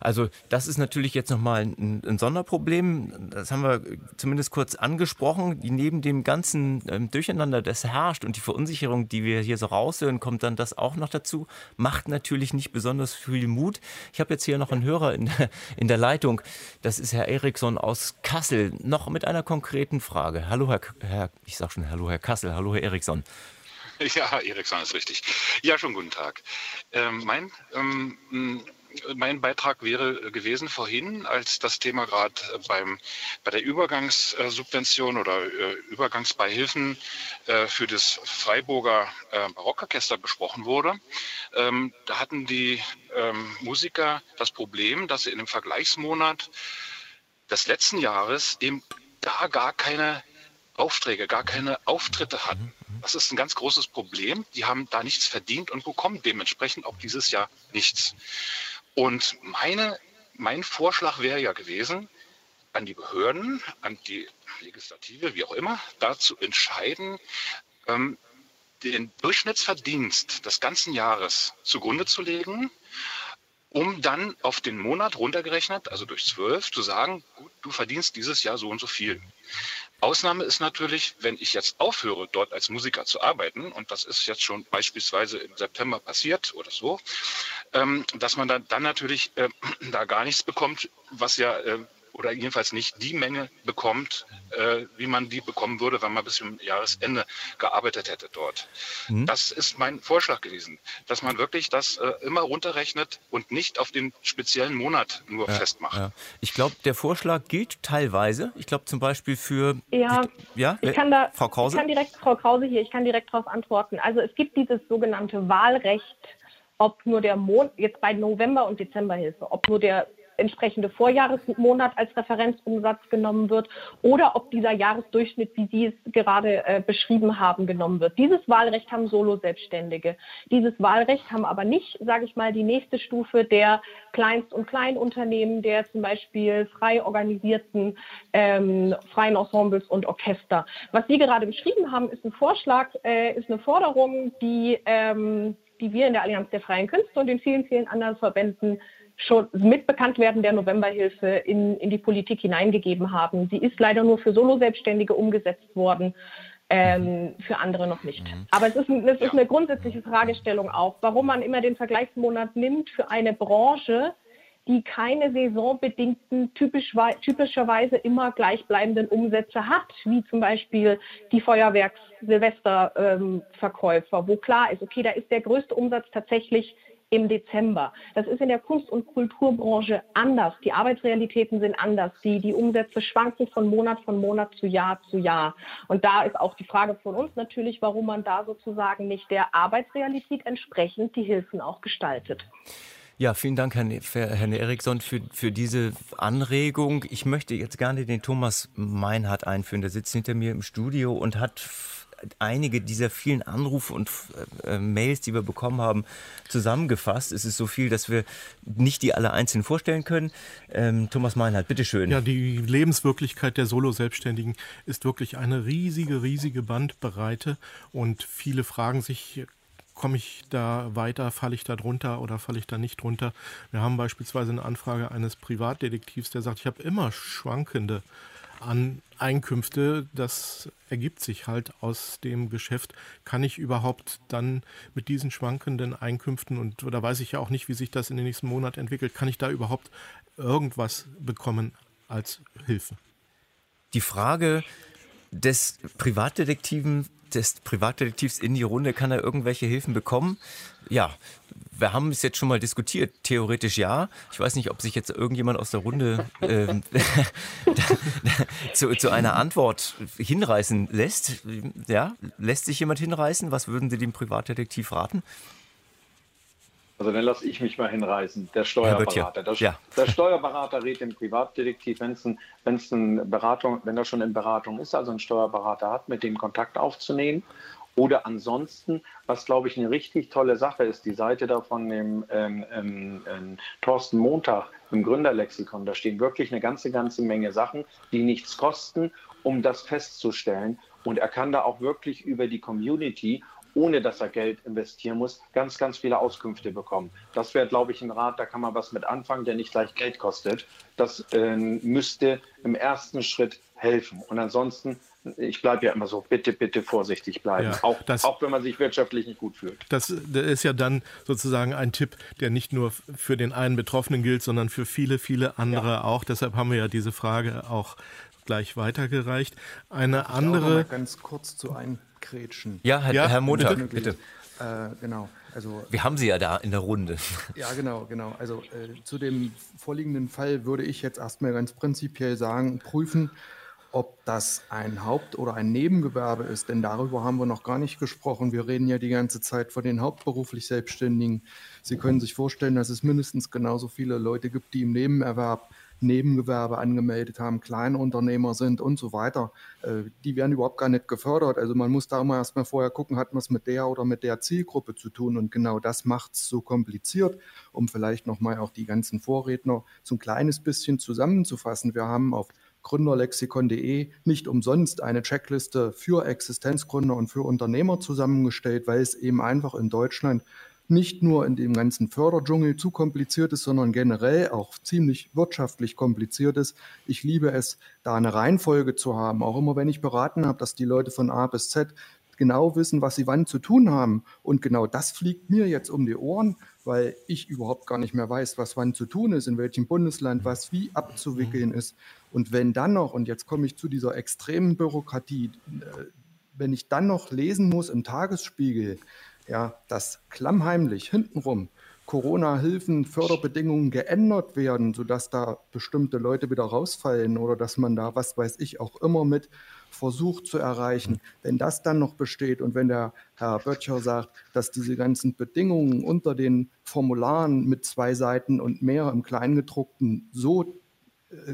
Also das ist natürlich jetzt nochmal ein, ein Sonderproblem. Das haben wir zumindest kurz angesprochen. Neben dem ganzen ähm, Durcheinander, das herrscht und die Verunsicherung, die wir hier so raushören, kommt dann das auch noch dazu. Macht natürlich nicht besonders viel Mut. Ich habe jetzt hier noch einen Hörer in der, in der Leitung. Das ist Herr Eriksson aus Kassel. Noch mit einer konkreten Frage. Hallo Herr, Herr ich sage schon Hallo Herr Kassel. Hallo Herr Eriksson. Ja, Eriksson ist richtig. Ja, schon guten Tag. Ähm, mein, ähm, mein Beitrag wäre gewesen vorhin, als das Thema gerade beim bei der Übergangssubvention oder äh, Übergangsbeihilfen äh, für das Freiburger äh, Barockorchester besprochen wurde. Ähm, da hatten die ähm, Musiker das Problem, dass sie in dem Vergleichsmonat des letzten Jahres eben gar, gar keine Aufträge, gar keine Auftritte hatten. Das ist ein ganz großes Problem. Die haben da nichts verdient und bekommen dementsprechend auch dieses Jahr nichts. Und meine, mein Vorschlag wäre ja gewesen, an die Behörden, an die Legislative, wie auch immer, da zu entscheiden, ähm, den Durchschnittsverdienst des ganzen Jahres zugrunde zu legen, um dann auf den Monat runtergerechnet, also durch zwölf, zu sagen, gut, du verdienst dieses Jahr so und so viel. Ausnahme ist natürlich, wenn ich jetzt aufhöre, dort als Musiker zu arbeiten, und das ist jetzt schon beispielsweise im September passiert oder so, ähm, dass man dann, dann natürlich äh, da gar nichts bekommt, was ja äh, oder jedenfalls nicht die Menge bekommt, äh, wie man die bekommen würde, wenn man bis zum Jahresende gearbeitet hätte dort. Mhm. Das ist mein Vorschlag gewesen, dass man wirklich das äh, immer runterrechnet und nicht auf den speziellen Monat nur ja, festmacht. Ja. Ich glaube, der Vorschlag gilt teilweise. Ich glaube zum Beispiel für ja, die, ja ich kann da, Frau Krause. Ich kann direkt Frau Krause hier. Ich kann direkt darauf antworten. Also es gibt dieses sogenannte Wahlrecht ob nur der Monat, jetzt bei November- und Dezemberhilfe, ob nur der entsprechende Vorjahresmonat als Referenzumsatz genommen wird oder ob dieser Jahresdurchschnitt, wie Sie es gerade äh, beschrieben haben, genommen wird. Dieses Wahlrecht haben Solo-Selbstständige. Dieses Wahlrecht haben aber nicht, sage ich mal, die nächste Stufe der Kleinst- und Kleinunternehmen, der zum Beispiel frei organisierten ähm, freien Ensembles und Orchester. Was Sie gerade beschrieben haben, ist ein Vorschlag, äh, ist eine Forderung, die, ähm, die wir in der Allianz der freien Künste und in vielen, vielen anderen Verbänden schon mit Bekanntwerden der Novemberhilfe in, in die Politik hineingegeben haben. Sie ist leider nur für Solo-Selbstständige umgesetzt worden, ähm, für andere noch nicht. Mhm. Aber es ist, es ist eine grundsätzliche Fragestellung auch, warum man immer den Vergleichsmonat nimmt für eine Branche, die keine saisonbedingten, typisch, typischerweise immer gleichbleibenden Umsätze hat, wie zum Beispiel die Feuerwerks-Silvesterverkäufer, ähm, wo klar ist, okay, da ist der größte Umsatz tatsächlich im Dezember. Das ist in der Kunst- und Kulturbranche anders. Die Arbeitsrealitäten sind anders. Die, die Umsätze schwanken von Monat von Monat zu Jahr zu Jahr. Und da ist auch die Frage von uns natürlich, warum man da sozusagen nicht der Arbeitsrealität entsprechend die Hilfen auch gestaltet. Ja, vielen Dank, Herr, Herr Eriksson, für, für diese Anregung. Ich möchte jetzt gerne den Thomas Meinhardt einführen. Der sitzt hinter mir im Studio und hat einige dieser vielen Anrufe und äh, Mails, die wir bekommen haben, zusammengefasst. Es ist so viel, dass wir nicht die alle einzeln vorstellen können. Ähm, Thomas Meinhardt, bitteschön. Ja, die Lebenswirklichkeit der Solo-Selbstständigen ist wirklich eine riesige, riesige Bandbreite und viele fragen sich, komme ich da weiter, falle ich da drunter oder falle ich da nicht drunter. Wir haben beispielsweise eine Anfrage eines Privatdetektivs, der sagt, ich habe immer schwankende an Einkünfte. Das ergibt sich halt aus dem Geschäft. Kann ich überhaupt dann mit diesen schwankenden Einkünften und oder weiß ich ja auch nicht, wie sich das in den nächsten Monaten entwickelt, kann ich da überhaupt irgendwas bekommen als Hilfe? Die Frage des Privatdetektiven des Privatdetektivs in die Runde, kann er irgendwelche Hilfen bekommen? Ja, wir haben es jetzt schon mal diskutiert. Theoretisch ja. Ich weiß nicht, ob sich jetzt irgendjemand aus der Runde äh, zu, zu, einer Antwort hinreißen lässt. Ja, lässt sich jemand hinreißen? Was würden Sie dem Privatdetektiv raten? Also dann lasse ich mich mal hinreißen, der Steuerberater. Der, ja. der, Steuerberater rät dem Privatdetektiv, wenn es ein, wenn's ein Beratung, wenn er schon in Beratung ist, also einen Steuerberater hat, mit dem Kontakt aufzunehmen. Oder ansonsten, was glaube ich eine richtig tolle Sache ist, die Seite da von dem ähm, ähm, ähm, Thorsten Montag im Gründerlexikon, da stehen wirklich eine ganze, ganze Menge Sachen, die nichts kosten, um das festzustellen. Und er kann da auch wirklich über die Community ohne dass er Geld investieren muss, ganz, ganz viele Auskünfte bekommen. Das wäre, glaube ich, ein Rat, da kann man was mit anfangen, der nicht gleich Geld kostet. Das äh, müsste im ersten Schritt helfen. Und ansonsten ich bleibe ja immer so, bitte, bitte vorsichtig bleiben, ja, auch, das, auch wenn man sich wirtschaftlich nicht gut fühlt. Das, das, ist ja dann sozusagen ein Tipp, der nicht nur für den einen Betroffenen gilt, sondern für viele, viele andere ja. auch. Deshalb haben wir ja diese Frage auch gleich weitergereicht. Eine ich andere. ganz kurz zu ein Kretschen. Ja, Herr, ja, Herr Montag, bitte. Äh, genau. Also, Wir haben Sie ja da in der Runde. Ja, genau, genau. Also äh, zu dem vorliegenden Fall würde ich jetzt erstmal ganz prinzipiell sagen, prüfen, ob das ein Haupt- oder ein Nebengewerbe ist, denn darüber haben wir noch gar nicht gesprochen. Wir reden ja die ganze Zeit von den hauptberuflich Selbstständigen. Sie können sich vorstellen, dass es mindestens genauso viele Leute gibt, die im Nebenerwerb Nebengewerbe angemeldet haben, Kleinunternehmer sind und so weiter, äh, die werden überhaupt gar nicht gefördert. Also man muss da immer erstmal vorher gucken, hat man es mit der oder mit der Zielgruppe zu tun. Und genau das macht es so kompliziert, um vielleicht nochmal auch die ganzen Vorredner so ein kleines bisschen zusammenzufassen. Wir haben auf gründerlexikon.de nicht umsonst eine Checkliste für Existenzgründer und für Unternehmer zusammengestellt, weil es eben einfach in Deutschland nicht nur in dem ganzen Förderdschungel zu kompliziert ist, sondern generell auch ziemlich wirtschaftlich kompliziert ist. Ich liebe es, da eine Reihenfolge zu haben. Auch immer, wenn ich beraten habe, dass die Leute von A bis Z genau wissen, was sie wann zu tun haben. Und genau das fliegt mir jetzt um die Ohren, weil ich überhaupt gar nicht mehr weiß, was wann zu tun ist, in welchem Bundesland was wie abzuwickeln ist. Und wenn dann noch, und jetzt komme ich zu dieser extremen Bürokratie, äh, wenn ich dann noch lesen muss im Tagesspiegel, ja, dass klammheimlich hintenrum Corona-Hilfen, Förderbedingungen geändert werden, sodass da bestimmte Leute wieder rausfallen oder dass man da, was weiß ich, auch immer mit versucht zu erreichen. Wenn das dann noch besteht und wenn der Herr Böttcher sagt, dass diese ganzen Bedingungen unter den Formularen mit zwei Seiten und mehr im Kleingedruckten so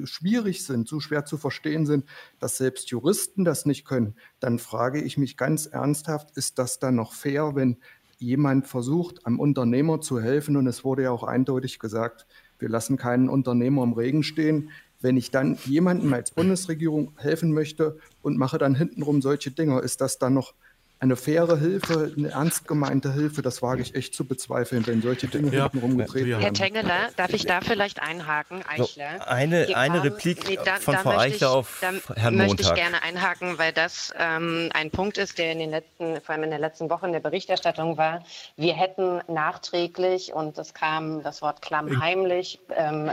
schwierig sind, so schwer zu verstehen sind, dass selbst Juristen das nicht können, dann frage ich mich ganz ernsthaft, ist das dann noch fair, wenn jemand versucht, einem Unternehmer zu helfen? Und es wurde ja auch eindeutig gesagt, wir lassen keinen Unternehmer im Regen stehen. Wenn ich dann jemandem als Bundesregierung helfen möchte und mache dann hintenrum solche Dinge, ist das dann noch eine faire Hilfe, eine ernst gemeinte Hilfe, das wage ich echt zu bezweifeln, wenn solche Dinge ja. hinten rumgedreht werden. Herr Tengeler, darf ich da vielleicht einhaken, Eichler? So, eine, eine Replik nee, da, von da Frau Eichler ich, auf da Herrn Montag. möchte ich gerne einhaken, weil das ähm, ein Punkt ist, der in den letzten, vor allem in der letzten Woche in der Berichterstattung war. Wir hätten nachträglich, und es kam das Wort klammheimlich, ähm,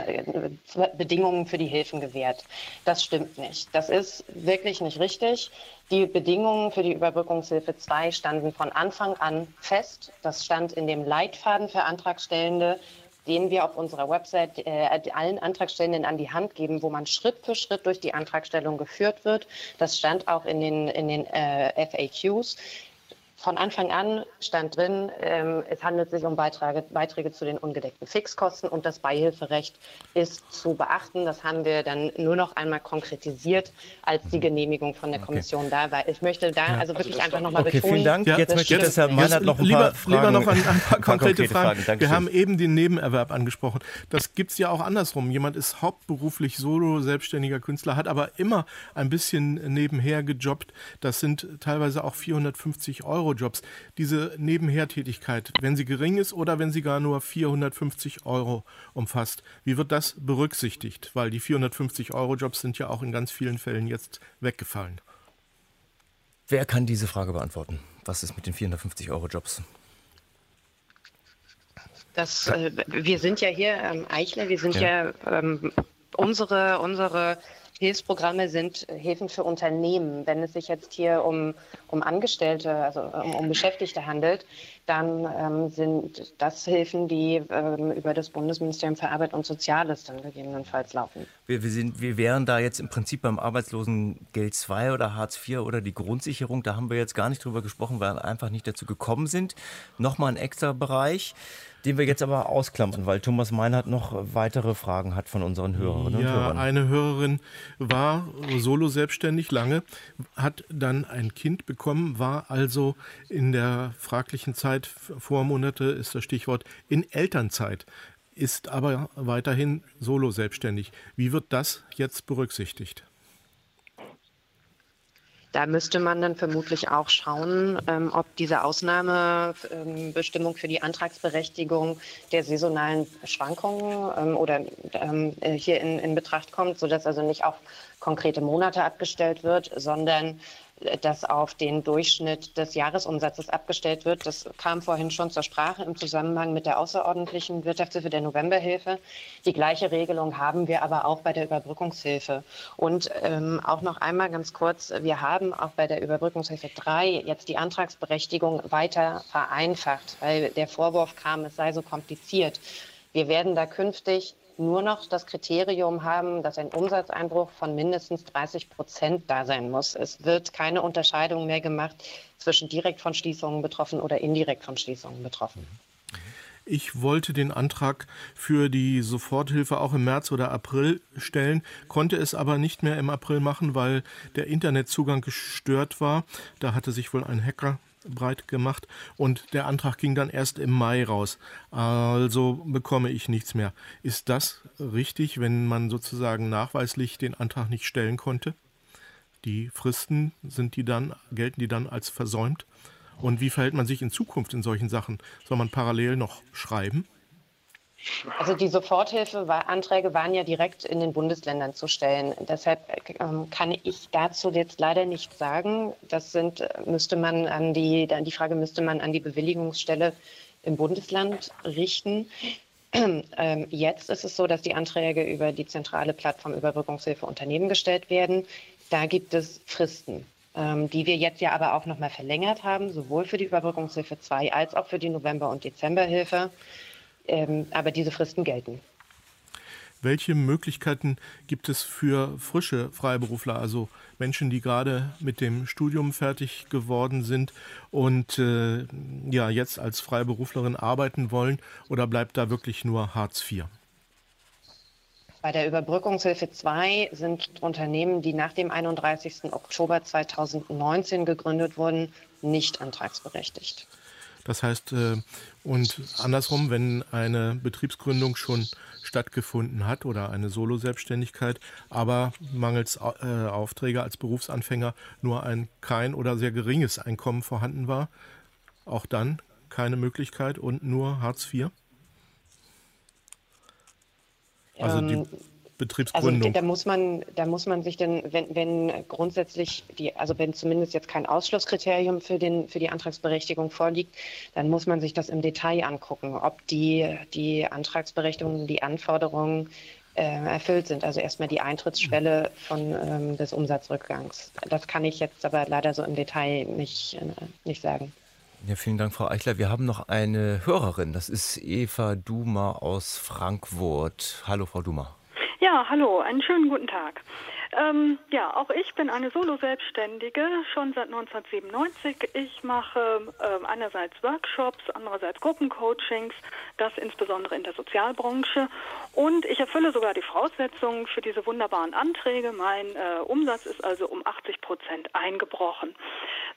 Bedingungen für die Hilfen gewährt. Das stimmt nicht. Das ist wirklich nicht richtig. Die Bedingungen für die Überbrückungshilfe II standen von Anfang an fest. Das stand in dem Leitfaden für Antragstellende, den wir auf unserer Website äh, allen Antragstellenden an die Hand geben, wo man Schritt für Schritt durch die Antragstellung geführt wird. Das stand auch in den, in den äh, FAQs. Von Anfang an stand drin, ähm, es handelt sich um Beiträge, Beiträge zu den ungedeckten Fixkosten und das Beihilferecht ist zu beachten. Das haben wir dann nur noch einmal konkretisiert, als die Genehmigung von der Kommission okay. da war. Ich möchte da ja. also wirklich also einfach nochmal okay, betonen. Vielen Dank. Ja, jetzt möchte ich deshalb Meinert noch ein lieber, paar Fragen, lieber noch ein, ein paar konkrete, Fragen. Fragen. Wir haben eben den Nebenerwerb angesprochen. Das gibt es ja auch andersrum. Jemand ist hauptberuflich Solo, selbstständiger Künstler, hat aber immer ein bisschen nebenher gejobbt. Das sind teilweise auch 450 Euro Eurojobs, diese Nebenhertätigkeit, wenn sie gering ist oder wenn sie gar nur 450 Euro umfasst, wie wird das berücksichtigt? Weil die 450 Euro-Jobs sind ja auch in ganz vielen Fällen jetzt weggefallen. Wer kann diese Frage beantworten? Was ist mit den 450 Euro-Jobs? Das, äh, wir sind ja hier ähm, Eichler, wir sind ja, ja ähm, unsere, unsere Hilfsprogramme sind Hilfen für Unternehmen. Wenn es sich jetzt hier um, um Angestellte, also um, um Beschäftigte handelt, dann ähm, sind das Hilfen, die ähm, über das Bundesministerium für Arbeit und Soziales dann gegebenenfalls laufen. Wir, wir, sind, wir wären da jetzt im Prinzip beim Arbeitslosengeld II oder Hartz IV oder die Grundsicherung. Da haben wir jetzt gar nicht drüber gesprochen, weil wir einfach nicht dazu gekommen sind. Nochmal ein extra Bereich den wir jetzt aber ausklammern, weil Thomas Meinert noch weitere Fragen hat von unseren Hörerinnen ja, und Hörern. Eine Hörerin war solo selbstständig lange, hat dann ein Kind bekommen, war also in der fraglichen Zeit, Vormonate ist das Stichwort, in Elternzeit, ist aber weiterhin solo selbstständig. Wie wird das jetzt berücksichtigt? Da müsste man dann vermutlich auch schauen, ähm, ob diese Ausnahmebestimmung für die Antragsberechtigung der saisonalen Schwankungen ähm, oder ähm, äh, hier in, in Betracht kommt, sodass also nicht auf konkrete Monate abgestellt wird, sondern das auf den Durchschnitt des Jahresumsatzes abgestellt wird. Das kam vorhin schon zur Sprache im Zusammenhang mit der außerordentlichen Wirtschaftshilfe der Novemberhilfe. Die gleiche Regelung haben wir aber auch bei der Überbrückungshilfe. Und ähm, auch noch einmal ganz kurz, wir haben auch bei der Überbrückungshilfe 3 jetzt die Antragsberechtigung weiter vereinfacht, weil der Vorwurf kam, es sei so kompliziert. Wir werden da künftig nur noch das Kriterium haben, dass ein Umsatzeinbruch von mindestens 30 Prozent da sein muss. Es wird keine Unterscheidung mehr gemacht zwischen direkt von Schließungen betroffen oder indirekt von Schließungen betroffen. Ich wollte den Antrag für die Soforthilfe auch im März oder April stellen, konnte es aber nicht mehr im April machen, weil der Internetzugang gestört war. Da hatte sich wohl ein Hacker breit gemacht und der Antrag ging dann erst im Mai raus. Also bekomme ich nichts mehr. Ist das richtig, wenn man sozusagen nachweislich den Antrag nicht stellen konnte? Die Fristen sind die dann gelten die dann als versäumt? Und wie verhält man sich in Zukunft in solchen Sachen? Soll man parallel noch schreiben? Also die Soforthilfeanträge waren ja direkt in den Bundesländern zu stellen. Deshalb ähm, kann ich dazu jetzt leider nichts sagen. Das sind, müsste man an die, die Frage müsste man an die Bewilligungsstelle im Bundesland richten. Ähm, jetzt ist es so, dass die Anträge über die zentrale Plattform Überbrückungshilfe Unternehmen gestellt werden. Da gibt es Fristen, ähm, die wir jetzt ja aber auch nochmal verlängert haben, sowohl für die Überbrückungshilfe 2 als auch für die November- und Dezemberhilfe ähm, aber diese Fristen gelten. Welche Möglichkeiten gibt es für frische Freiberufler, also Menschen, die gerade mit dem Studium fertig geworden sind und äh, ja jetzt als Freiberuflerin arbeiten wollen, oder bleibt da wirklich nur Hartz IV? Bei der Überbrückungshilfe 2 sind Unternehmen, die nach dem 31. Oktober 2019 gegründet wurden, nicht antragsberechtigt. Das heißt, äh, und andersrum, wenn eine Betriebsgründung schon stattgefunden hat oder eine Solo-Selbstständigkeit, aber mangels äh, Aufträge als Berufsanfänger nur ein kein oder sehr geringes Einkommen vorhanden war, auch dann keine Möglichkeit und nur Hartz IV? Also die ähm, Betriebsgründung. Also da muss man, da muss man sich dann, wenn, wenn grundsätzlich die, also wenn zumindest jetzt kein Ausschlusskriterium für den, für die Antragsberechtigung vorliegt, dann muss man sich das im Detail angucken, ob die, die Antragsberechtigung, die Anforderungen äh, erfüllt sind. Also erstmal die Eintrittsschwelle von, ähm, des Umsatzrückgangs. Das kann ich jetzt aber leider so im Detail nicht, äh, nicht sagen. Ja, vielen Dank, Frau Eichler. Wir haben noch eine Hörerin. Das ist Eva Duma aus Frankfurt. Hallo, Frau Duma. Ja, hallo, einen schönen guten Tag. Ähm, ja, auch ich bin eine Solo-Selbstständige, schon seit 1997. Ich mache äh, einerseits Workshops, andererseits Gruppencoachings, das insbesondere in der Sozialbranche. Und ich erfülle sogar die Voraussetzungen für diese wunderbaren Anträge. Mein äh, Umsatz ist also um 80 Prozent eingebrochen.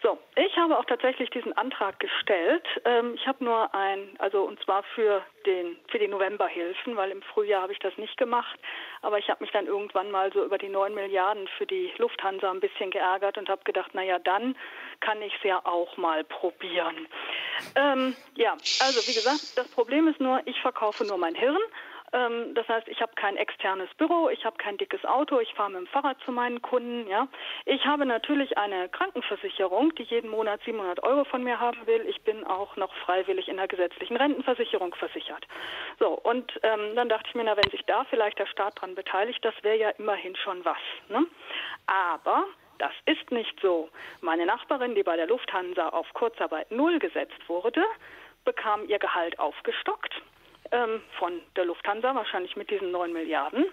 So, ich habe auch tatsächlich diesen Antrag gestellt. Ähm, ich habe nur ein, also und zwar für den für die Novemberhilfen, weil im Frühjahr habe ich das nicht gemacht. Aber ich habe mich dann irgendwann mal so über die 9 Milliarden für die Lufthansa ein bisschen geärgert und habe gedacht, naja, dann kann ich es ja auch mal probieren. Ähm, ja, also wie gesagt, das Problem ist nur, ich verkaufe nur mein Hirn. Ähm, das heißt, ich habe kein externes Büro, ich habe kein dickes Auto, ich fahre mit dem Fahrrad zu meinen Kunden. Ja, ich habe natürlich eine Krankenversicherung, die jeden Monat 700 Euro von mir haben will. Ich bin auch noch freiwillig in der gesetzlichen Rentenversicherung versichert. So und ähm, dann dachte ich mir, na, wenn sich da vielleicht der Staat dran beteiligt, das wäre ja immerhin schon was. Ne? Aber das ist nicht so. Meine Nachbarin, die bei der Lufthansa auf Kurzarbeit null gesetzt wurde, bekam ihr Gehalt aufgestockt ähm, von der Lufthansa, wahrscheinlich mit diesen 9 Milliarden.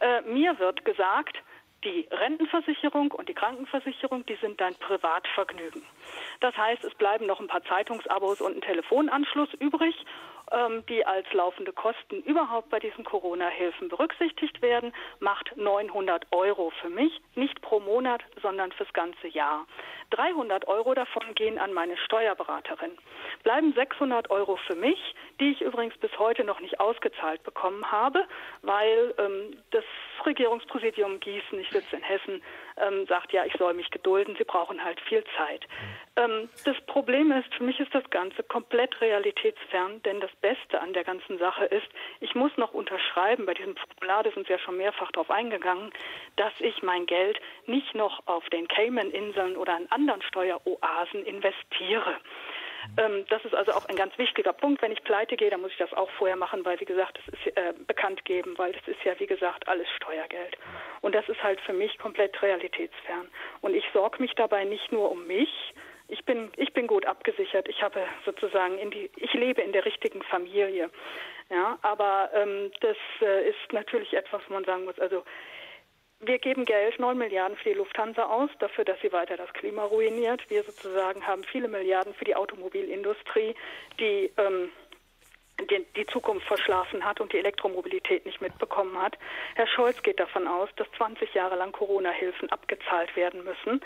Äh, mir wird gesagt, die Rentenversicherung und die Krankenversicherung, die sind dein Privatvergnügen. Das heißt, es bleiben noch ein paar Zeitungsabos und ein Telefonanschluss übrig die als laufende Kosten überhaupt bei diesen Corona-Hilfen berücksichtigt werden, macht 900 Euro für mich, nicht pro Monat, sondern fürs ganze Jahr. 300 Euro davon gehen an meine Steuerberaterin. Bleiben 600 Euro für mich, die ich übrigens bis heute noch nicht ausgezahlt bekommen habe, weil ähm, das Regierungspräsidium Gießen, ich sitze in Hessen, ähm, sagt, ja, ich soll mich gedulden, sie brauchen halt viel Zeit. Ähm, das Problem ist, für mich ist das Ganze komplett realitätsfern, denn das Beste an der ganzen Sache ist, ich muss noch unterschreiben, bei diesem Formular, da sind Sie ja schon mehrfach darauf eingegangen, dass ich mein Geld nicht noch auf den Cayman-Inseln oder an anderen Steueroasen investiere. Ähm, das ist also auch ein ganz wichtiger Punkt. Wenn ich pleite gehe, dann muss ich das auch vorher machen, weil, wie gesagt, das ist äh, bekannt geben, weil das ist ja, wie gesagt, alles Steuergeld. Und das ist halt für mich komplett realitätsfern. Und ich sorge mich dabei nicht nur um mich, ich bin, ich bin gut abgesichert. Ich habe sozusagen in die, ich lebe in der richtigen Familie. Ja, aber ähm, das äh, ist natürlich etwas, wo man sagen muss, also wir geben Geld, 9 Milliarden für die Lufthansa aus, dafür, dass sie weiter das Klima ruiniert. Wir sozusagen haben viele Milliarden für die Automobilindustrie, die ähm, die, die Zukunft verschlafen hat und die Elektromobilität nicht mitbekommen hat. Herr Scholz geht davon aus, dass 20 Jahre lang Corona-Hilfen abgezahlt werden müssen.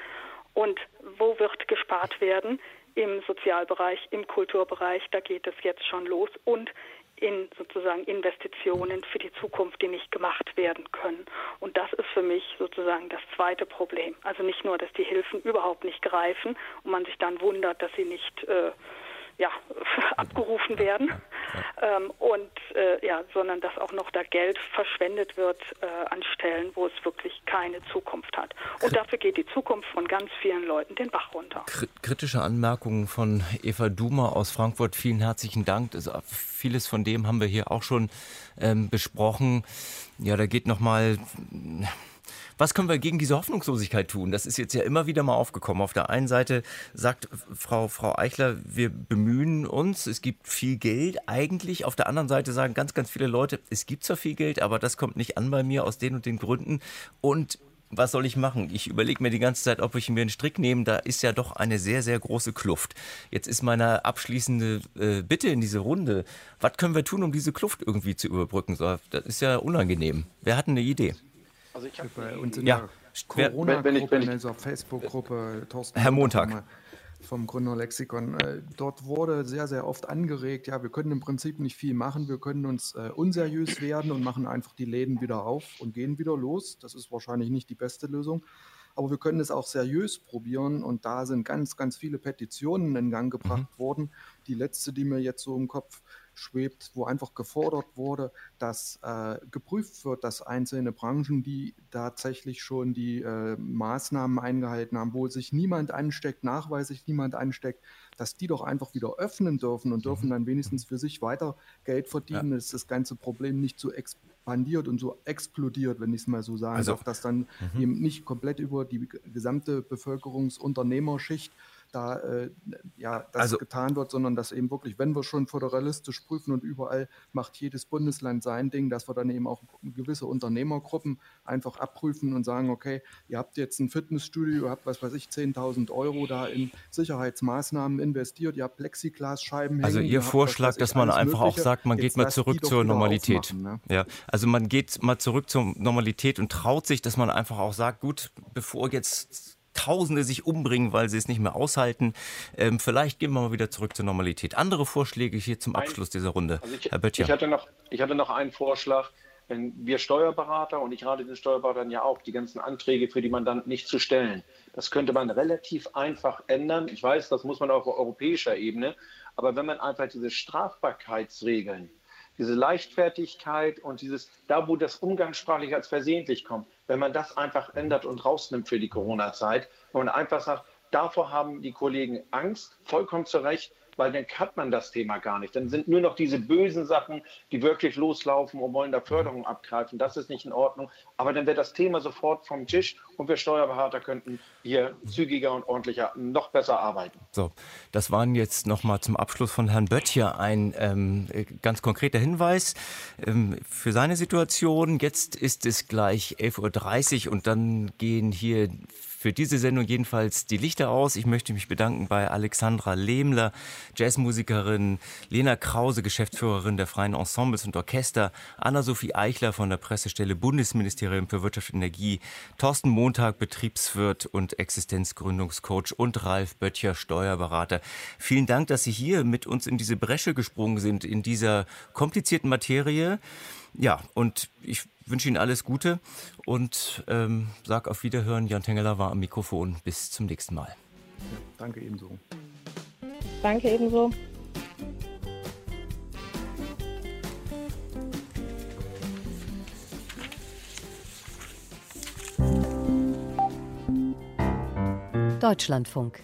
Und wo wird gespart werden? Im Sozialbereich, im Kulturbereich, da geht es jetzt schon los. Und in sozusagen Investitionen für die Zukunft, die nicht gemacht werden können. Und das ist für mich sozusagen das zweite Problem. Also nicht nur, dass die Hilfen überhaupt nicht greifen und man sich dann wundert, dass sie nicht äh, ja, abgerufen werden. Ähm, und äh, ja, sondern dass auch noch da Geld verschwendet wird äh, an Stellen, wo es wirklich keine Zukunft hat. Und dafür geht die Zukunft von ganz vielen Leuten den Bach runter. Kritische Anmerkungen von Eva Duma aus Frankfurt. Vielen herzlichen Dank. Also vieles von dem haben wir hier auch schon ähm, besprochen. Ja, da geht noch mal was können wir gegen diese Hoffnungslosigkeit tun? Das ist jetzt ja immer wieder mal aufgekommen. Auf der einen Seite sagt Frau, Frau Eichler, wir bemühen uns, es gibt viel Geld eigentlich. Auf der anderen Seite sagen ganz, ganz viele Leute, es gibt zwar viel Geld, aber das kommt nicht an bei mir aus den und den Gründen. Und was soll ich machen? Ich überlege mir die ganze Zeit, ob ich mir einen Strick nehme. Da ist ja doch eine sehr, sehr große Kluft. Jetzt ist meine abschließende äh, Bitte in diese Runde. Was können wir tun, um diese Kluft irgendwie zu überbrücken? So, das ist ja unangenehm. Wer hat eine Idee? Also ich habe bei uns in ja. der Corona-Gruppe, in dieser Facebook-Gruppe, Thorsten Herr Montag vom Gründer Lexikon. Äh, dort wurde sehr, sehr oft angeregt, ja, wir können im Prinzip nicht viel machen, wir können uns äh, unseriös werden und machen einfach die Läden wieder auf und gehen wieder los. Das ist wahrscheinlich nicht die beste Lösung. Aber wir können es auch seriös probieren und da sind ganz, ganz viele Petitionen in Gang gebracht mhm. worden. Die letzte, die mir jetzt so im Kopf schwebt, wo einfach gefordert wurde, dass äh, geprüft wird, dass einzelne Branchen, die tatsächlich schon die äh, Maßnahmen eingehalten haben, wo sich niemand ansteckt, nachweislich niemand ansteckt, dass die doch einfach wieder öffnen dürfen und dürfen mhm. dann wenigstens für sich weiter Geld verdienen, ja. dass das ganze Problem nicht so expandiert und so explodiert, wenn ich es mal so sagen also, darf, dass dann mhm. eben nicht komplett über die gesamte Bevölkerungsunternehmerschicht da äh, ja, das also, getan wird, sondern dass eben wirklich, wenn wir schon föderalistisch prüfen und überall macht jedes Bundesland sein Ding, dass wir dann eben auch gewisse Unternehmergruppen einfach abprüfen und sagen, okay, ihr habt jetzt ein Fitnessstudio, ihr habt, was weiß ich, 10.000 Euro da in Sicherheitsmaßnahmen investiert, ihr habt Plexiglasscheiben Also Ihr Vorschlag, dass man einfach Mögliche. auch sagt, man jetzt geht mal zurück zur Normalität. Ne? Ja, also man geht mal zurück zur Normalität und traut sich, dass man einfach auch sagt, gut, bevor jetzt Tausende sich umbringen, weil sie es nicht mehr aushalten. Ähm, vielleicht gehen wir mal wieder zurück zur Normalität. Andere Vorschläge hier zum Abschluss dieser Runde. Also ich, Herr Böttcher. Ich hatte, noch, ich hatte noch einen Vorschlag. Wenn wir Steuerberater und ich rate den Steuerberatern ja auch, die ganzen Anträge für die Mandanten nicht zu stellen. Das könnte man relativ einfach ändern. Ich weiß, das muss man auch auf europäischer Ebene. Aber wenn man einfach diese Strafbarkeitsregeln diese Leichtfertigkeit und dieses, da wo das umgangssprachlich als versehentlich kommt, wenn man das einfach ändert und rausnimmt für die Corona-Zeit und einfach sagt, davor haben die Kollegen Angst, vollkommen zu Recht, weil dann hat man das Thema gar nicht. Dann sind nur noch diese bösen Sachen, die wirklich loslaufen und wollen da Förderung abgreifen. Das ist nicht in Ordnung. Aber dann wäre das Thema sofort vom Tisch und wir Steuerberater könnten hier zügiger und ordentlicher noch besser arbeiten. So, das waren jetzt nochmal zum Abschluss von Herrn Böttcher ein ähm, ganz konkreter Hinweis ähm, für seine Situation. Jetzt ist es gleich 11.30 Uhr und dann gehen hier für diese Sendung jedenfalls die Lichter aus. Ich möchte mich bedanken bei Alexandra Lehmler, Jazzmusikerin, Lena Krause, Geschäftsführerin der Freien Ensembles und Orchester, Anna-Sophie Eichler von der Pressestelle Bundesministerium für Wirtschaft und Energie, Thorsten Montag, Betriebswirt und Existenzgründungscoach und Ralf Böttcher, Steuerberater. Vielen Dank, dass Sie hier mit uns in diese Bresche gesprungen sind, in dieser komplizierten Materie. Ja, und ich wünsche Ihnen alles Gute und ähm, sag auf Wiederhören. Jan Tengeler war am Mikrofon. Bis zum nächsten Mal. Ja, danke ebenso. Danke ebenso. Deutschlandfunk